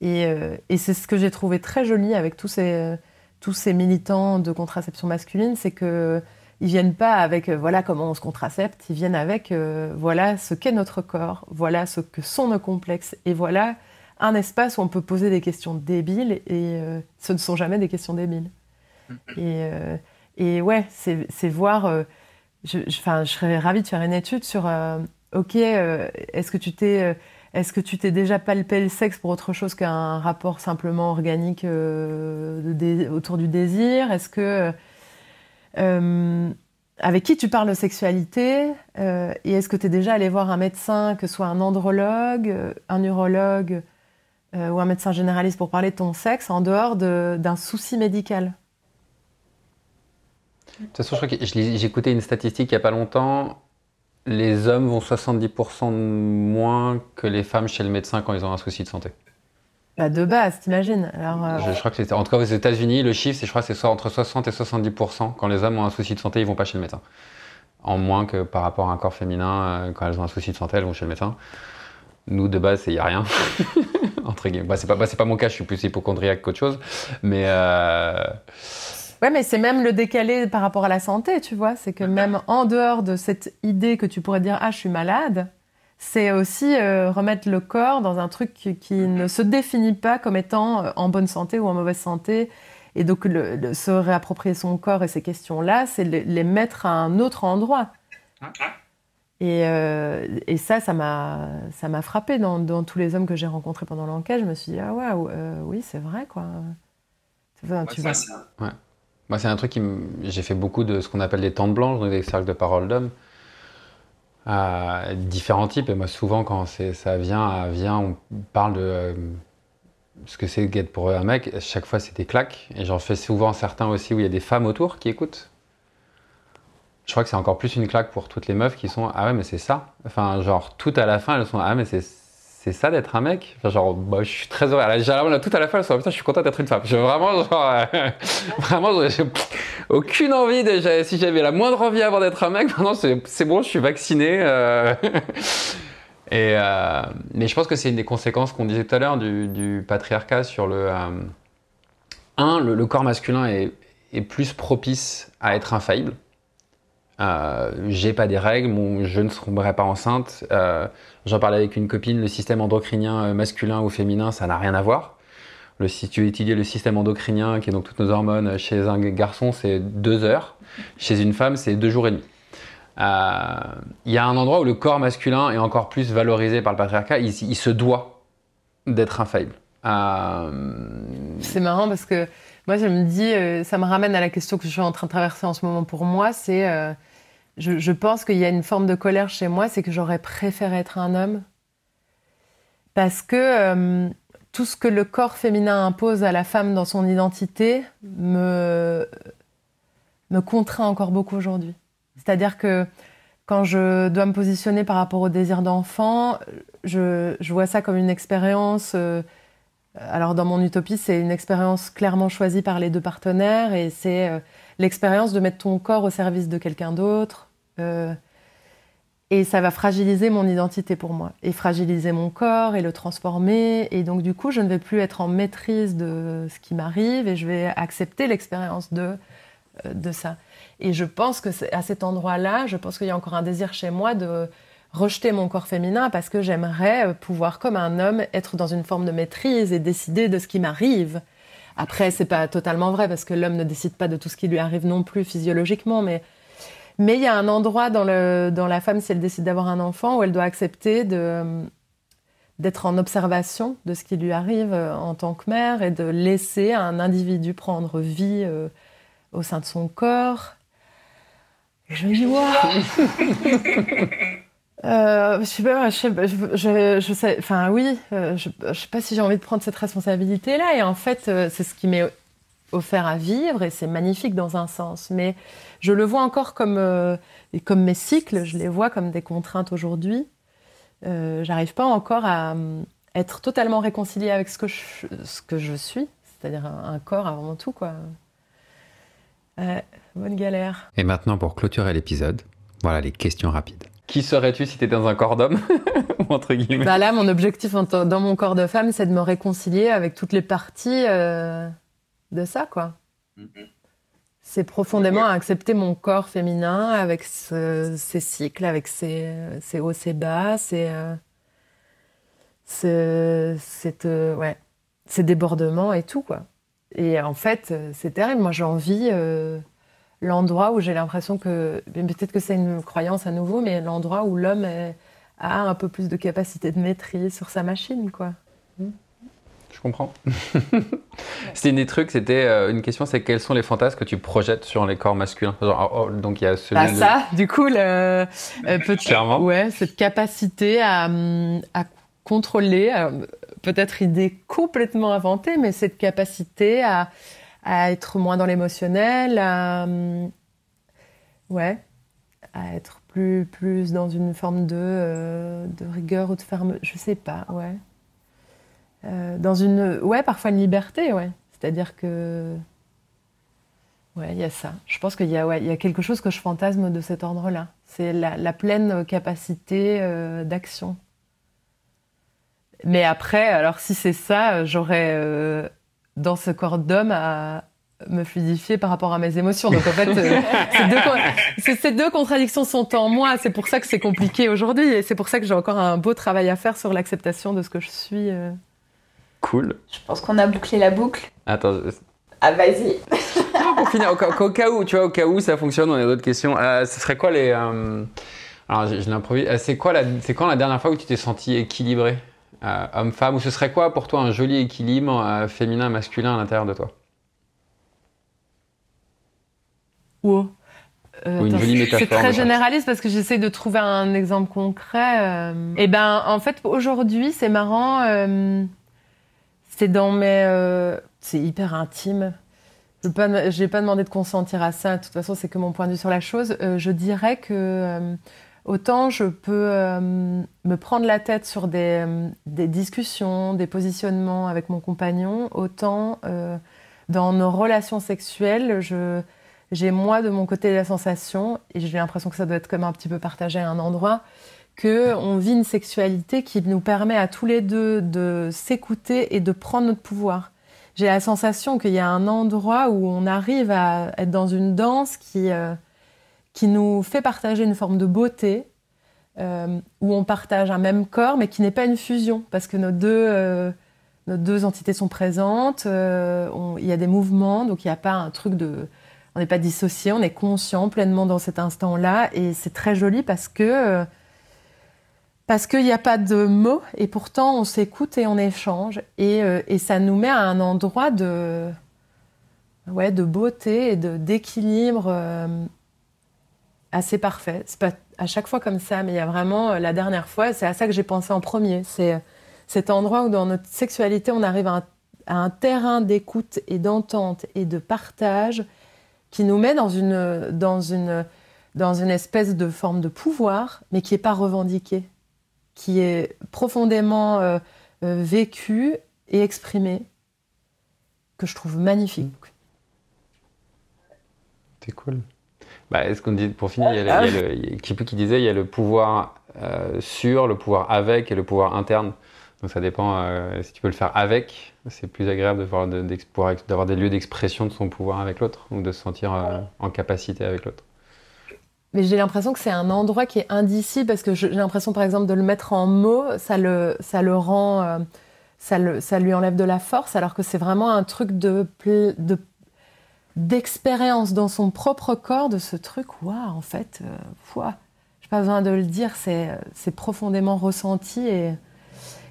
Et, euh, et c'est ce que j'ai trouvé très joli avec tous ces, tous ces militants de contraception masculine, c'est que ils viennent pas avec euh, voilà comment on se contracepte, ils viennent avec euh, voilà ce qu'est notre corps, voilà ce que sont nos complexes et voilà un espace où on peut poser des questions débiles et euh, ce ne sont jamais des questions débiles. Et, et ouais, c'est voir. je, je, je, serais ravie de faire une étude sur ok, est-ce que tu t'es Est-ce que tu t'es déjà palpé le sexe pour autre chose qu'un rapport simplement organique autour du désir? Est-ce que avec qui tu parles de sexualité et est-ce que tu es déjà allé voir un médecin, que ce soit un andrologue, un urologue ou un médecin généraliste pour parler de ton sexe en dehors d'un souci médical? De toute façon, écouté une statistique il n'y a pas longtemps. Les hommes vont 70% moins que les femmes chez le médecin quand ils ont un souci de santé. Bah de base, t'imagines euh, je, crois que c'est en tout cas aux États-Unis, le chiffre, c'est je crois c'est entre 60 et 70%. Quand les hommes ont un souci de santé, ils vont pas chez le médecin. En moins que par rapport à un corps féminin, euh, quand elles ont un souci de santé, elles vont chez le médecin. Nous, de base, il n'y a rien. *laughs* Entre guillemets. Bah, c'est pas, bah, pas mon cas, je suis plus hypochondriaque qu'autre chose. Mais. Euh... Ouais, mais c'est même le décalé par rapport à la santé, tu vois. C'est que même en dehors de cette idée que tu pourrais dire ah je suis malade, c'est aussi euh, remettre le corps dans un truc qui, ne se définit pas comme étant euh, en bonne santé ou en mauvaise santé. Et donc le, se réapproprier son corps et ces questions-là, c'est les, mettre à un autre endroit. Et, euh, et, ça, ça m'a, ça m'a frappé dans, dans, tous les hommes que j'ai rencontrés pendant l'enquête. Je me suis dit, ah ouais, oui, c'est vrai, quoi. tu vois. Ouais. Moi, c'est un truc qui. J'ai fait beaucoup de ce qu'on appelle des tentes blanches, donc des cercles de parole d'hommes. À différents types. Et moi, souvent, quand ça vient, on parle de euh, ce que c'est d'être pour un mec. Chaque fois, c'est des claques. Et j'en fais souvent certains aussi où il y a des femmes autour qui écoutent. Je crois que c'est encore plus une claque pour toutes les meufs qui sont Ah ouais, mais c'est ça. Enfin, genre, tout à la fin, elles sont Ah, mais c'est c'est ça d'être un mec? Genre bah, je suis très heureux. Là, tout à la fin je suis content d'être une femme. Je vraiment euh, *laughs* vraiment j'ai aucune envie de si j'avais la moindre envie avant d'être un mec maintenant c'est bon je suis vacciné euh. *laughs* et euh, mais je pense que c'est une des conséquences qu'on disait tout à l'heure du, patriarcat sur le un le, corps masculin est, est plus propice à être infaillible euh, j'ai pas des règles, je ne serai pas enceinte. Euh, J'en parlais avec une copine, le système endocrinien euh, masculin ou féminin, ça n'a rien à voir. Si tu étudies le système endocrinien, qui est donc toutes nos hormones, chez un garçon, c'est deux heures. Chez une femme, c'est deux jours et demi. Il y a un endroit où le corps masculin est encore plus valorisé par le patriarcat. Il, il se doit d'être infaillible. C'est marrant parce que moi, je me dis, euh, ça me ramène à la question que je suis en train de traverser en ce moment pour moi. C'est, euh, je, pense qu'il y a une forme de colère chez moi, c'est que j'aurais préféré être un homme. Parce que euh, tout ce que le corps féminin impose à la femme dans son identité me, me contraint encore beaucoup aujourd'hui. C'est-à-dire que quand je dois me positionner par rapport au désir d'enfant, je, je, vois ça comme une expérience alors dans mon utopie, c'est une expérience clairement choisie par les deux partenaires et c'est euh, l'expérience de mettre ton corps au service de quelqu'un d'autre. Euh, et ça va fragiliser mon identité pour moi et fragiliser mon corps et le transformer. Et donc du coup, je ne vais plus être en maîtrise de ce qui m'arrive et je vais accepter l'expérience de, euh, de ça. Et je pense que à cet endroit-là, je pense qu'il y a encore un désir chez moi de rejeter mon corps féminin parce que j'aimerais euh, pouvoir, comme un homme, être dans une forme de maîtrise et décider de ce qui m'arrive. Après, c'est pas totalement vrai parce que l'homme ne décide pas de tout ce qui lui arrive non plus physiologiquement, mais mais il y a un endroit dans, le, dans la femme, si elle décide d'avoir un enfant, où elle doit accepter de, d'être en observation de ce qui lui arrive euh, en tant que mère et de laisser un individu prendre vie euh, au sein de son corps. Je me dis, waouh *laughs* Euh, je sais pas, je sais, je, sais enfin oui, euh, je, sais pas si j'ai envie de prendre cette responsabilité-là. Et en fait, euh, c'est ce qui m'est offert à vivre et c'est magnifique dans un sens. Mais je le vois encore comme, euh, comme mes cycles, je les vois comme des contraintes aujourd'hui. J'arrive pas encore à être totalement réconciliée avec ce que je, ce que je suis, c'est-à-dire un, corps avant tout, quoi. bonne galère. Et maintenant, pour clôturer l'épisode, voilà les questions rapides. Qui serais-tu si tu étais dans un corps d'homme *laughs* Entre guillemets. Bah là, mon objectif dans mon corps de femme, c'est de me réconcilier avec toutes les parties euh, de ça, quoi. Mm-hmm. C'est profondément accepter mon corps féminin avec ses cycles, avec ses, hauts, ses bas, ses, euh, ouais, ses débordements et tout, quoi. Et en fait, c'est terrible. Moi, j'ai envie l'endroit où j'ai l'impression que, peut-être que c'est une croyance à nouveau, mais l'endroit où l'homme a un peu plus de capacité de maîtrise sur sa machine, quoi. Je comprends. *laughs* c'était une des trucs, c'était euh, une question, c'est quels sont les fantasmes que tu projettes sur les corps masculins? Oh, oh, Donc il y a celui ah, ça, du coup, le, euh, Clairement. Ouais, cette capacité à, à contrôler, euh, peut-être idée complètement inventée, mais cette capacité à, à être moins dans l'émotionnel, à, ouais, à être plus, plus dans une forme de, de rigueur ou de ferme, je sais pas, ouais. Euh, dans une, ouais, parfois une liberté, ouais. C'est-à-dire que, ouais, il y a ça. Je pense qu'il y a, ouais, y a quelque chose que je fantasme de cet ordre-là. C'est la, pleine capacité euh, d'action. Mais après, alors si c'est ça, j'aurais euh, dans ce corps d'homme à me fluidifier par rapport à mes émotions. Donc en fait, *laughs* ces, deux, contradictions sont en moi. C'est pour ça que c'est compliqué aujourd'hui et c'est pour ça que j'ai encore un beau travail à faire sur l'acceptation de ce que je suis. Cool. Je pense qu'on a bouclé la boucle. Attends. Ah, vas-y. pour finir, au, cas où, tu vois, au cas où ça fonctionne, on a d'autres questions. Euh, ce serait quoi les. Euh, alors, je, l'improvise. Euh, c'est quoi la, c'est quand la dernière fois où tu t'es senti équilibré, homme-femme Ou ce serait quoi pour toi un joli équilibre féminin-masculin à l'intérieur de toi? Ou une jolie métaphore. C'est très généraliste parce que j'essaie de trouver un exemple concret. Et eh ben, en fait, aujourd'hui, c'est marrant. C'est dans mes. Euh, c'est hyper intime. Je n'ai pas, demandé de consentir à ça. De toute façon, c'est que mon point de vue sur la chose. Euh, je dirais que euh, autant je peux me prendre la tête sur des, des, discussions, des positionnements avec mon compagnon, autant dans nos relations sexuelles, j'ai moi de mon côté la sensation, et j'ai l'impression que ça doit être comme un petit peu partagé à un endroit, qu'on vit une sexualité qui nous permet à tous les deux de s'écouter et de prendre notre pouvoir. J'ai la sensation qu'il y a un endroit où on arrive à être dans une danse qui, euh, qui nous fait partager une forme de beauté, euh, où on partage un même corps, mais qui n'est pas une fusion, parce que nos deux, euh, nos deux entités sont présentes, il y a des mouvements, donc il n'y a pas un truc de... On n'est pas dissocié, on est conscient pleinement dans cet instant-là, et c'est très joli parce que parce qu'il n'y a pas de mots et pourtant on s'écoute et on échange et, euh, et, ça nous met à un endroit de, ouais, de beauté et d'équilibre euh, assez parfait. C'est pas à chaque fois comme ça, mais il y a vraiment euh, la dernière fois, c'est à ça que j'ai pensé en premier. C'est cet endroit où dans notre sexualité on arrive à un, terrain d'écoute et d'entente et de partage qui nous met dans une, dans une, dans une espèce de forme de pouvoir, mais qui n'est pas revendiqué qui est profondément euh, euh, vécu et exprimé, que je trouve magnifique. C'est cool. Bah, pour finir, il y a, le, qui, qui disait il y a le pouvoir euh, sur, le pouvoir avec et le pouvoir interne. Donc ça dépend, si tu peux le faire avec, c'est plus agréable d'avoir des lieux d'expression de son pouvoir avec l'autre, ou de se sentir en capacité avec l'autre. Mais j'ai l'impression que c'est un endroit qui est indicible parce que j'ai l'impression, par exemple, de le mettre en mots, ça le, rend, euh, ça, lui enlève de la force, alors que c'est vraiment un truc de, de d'expérience dans son propre corps de ce truc. Waouh, en fait, euh, j'ai pas besoin de le dire, c'est, c'est profondément ressenti et,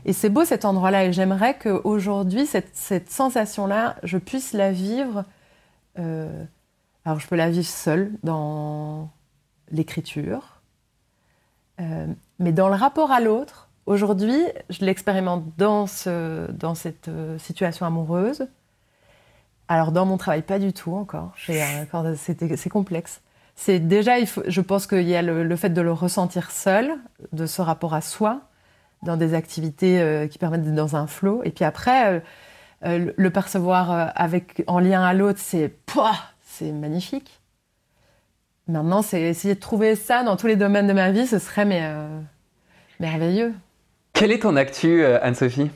et c'est beau cet endroit-là. Et j'aimerais qu'aujourd'hui, cette, cette sensation-là, je puisse la vivre. Euh, alors, je peux la vivre seule dans l'écriture. Euh, mais dans le rapport à l'autre, aujourd'hui, je l'expérimente dans, ce, dans cette euh, situation amoureuse. Alors dans mon travail, pas du tout encore. C'est complexe. C'est déjà, je pense qu'il y a le, fait de le ressentir seul, de ce rapport à soi, dans des activités euh, qui permettent d'être dans un flot. Et puis après, le percevoir avec, en lien à l'autre, c'est c'est magnifique. Maintenant, c'est essayer de trouver ça dans tous les domaines de ma vie, ce serait euh, merveilleux. Quelle est ton actu, euh, Anne-Sophie?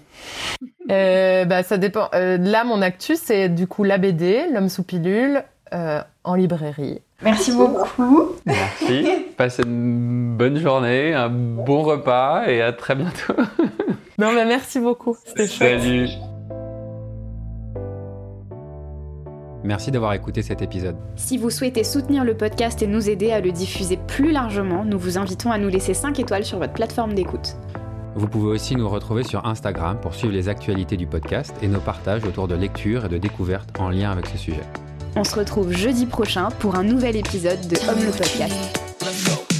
Euh, bah, Ça dépend. là, mon actu, c'est du coup la BD, L'homme sous pilule, en librairie. Merci beaucoup. Merci. *laughs* Passez une bonne journée, un bon repas et à très bientôt. *laughs* non, mais merci beaucoup. C'était chouette. Salut. Merci d'avoir écouté cet épisode. Si vous souhaitez soutenir le podcast et nous aider à le diffuser plus largement, nous vous invitons à nous laisser 5 étoiles sur votre plateforme d'écoute. Vous pouvez aussi nous retrouver sur Instagram pour suivre les actualités du podcast et nos partages autour de lecture et de découvertes en lien avec ce sujet. On se retrouve jeudi prochain pour un nouvel épisode de Homme le podcast.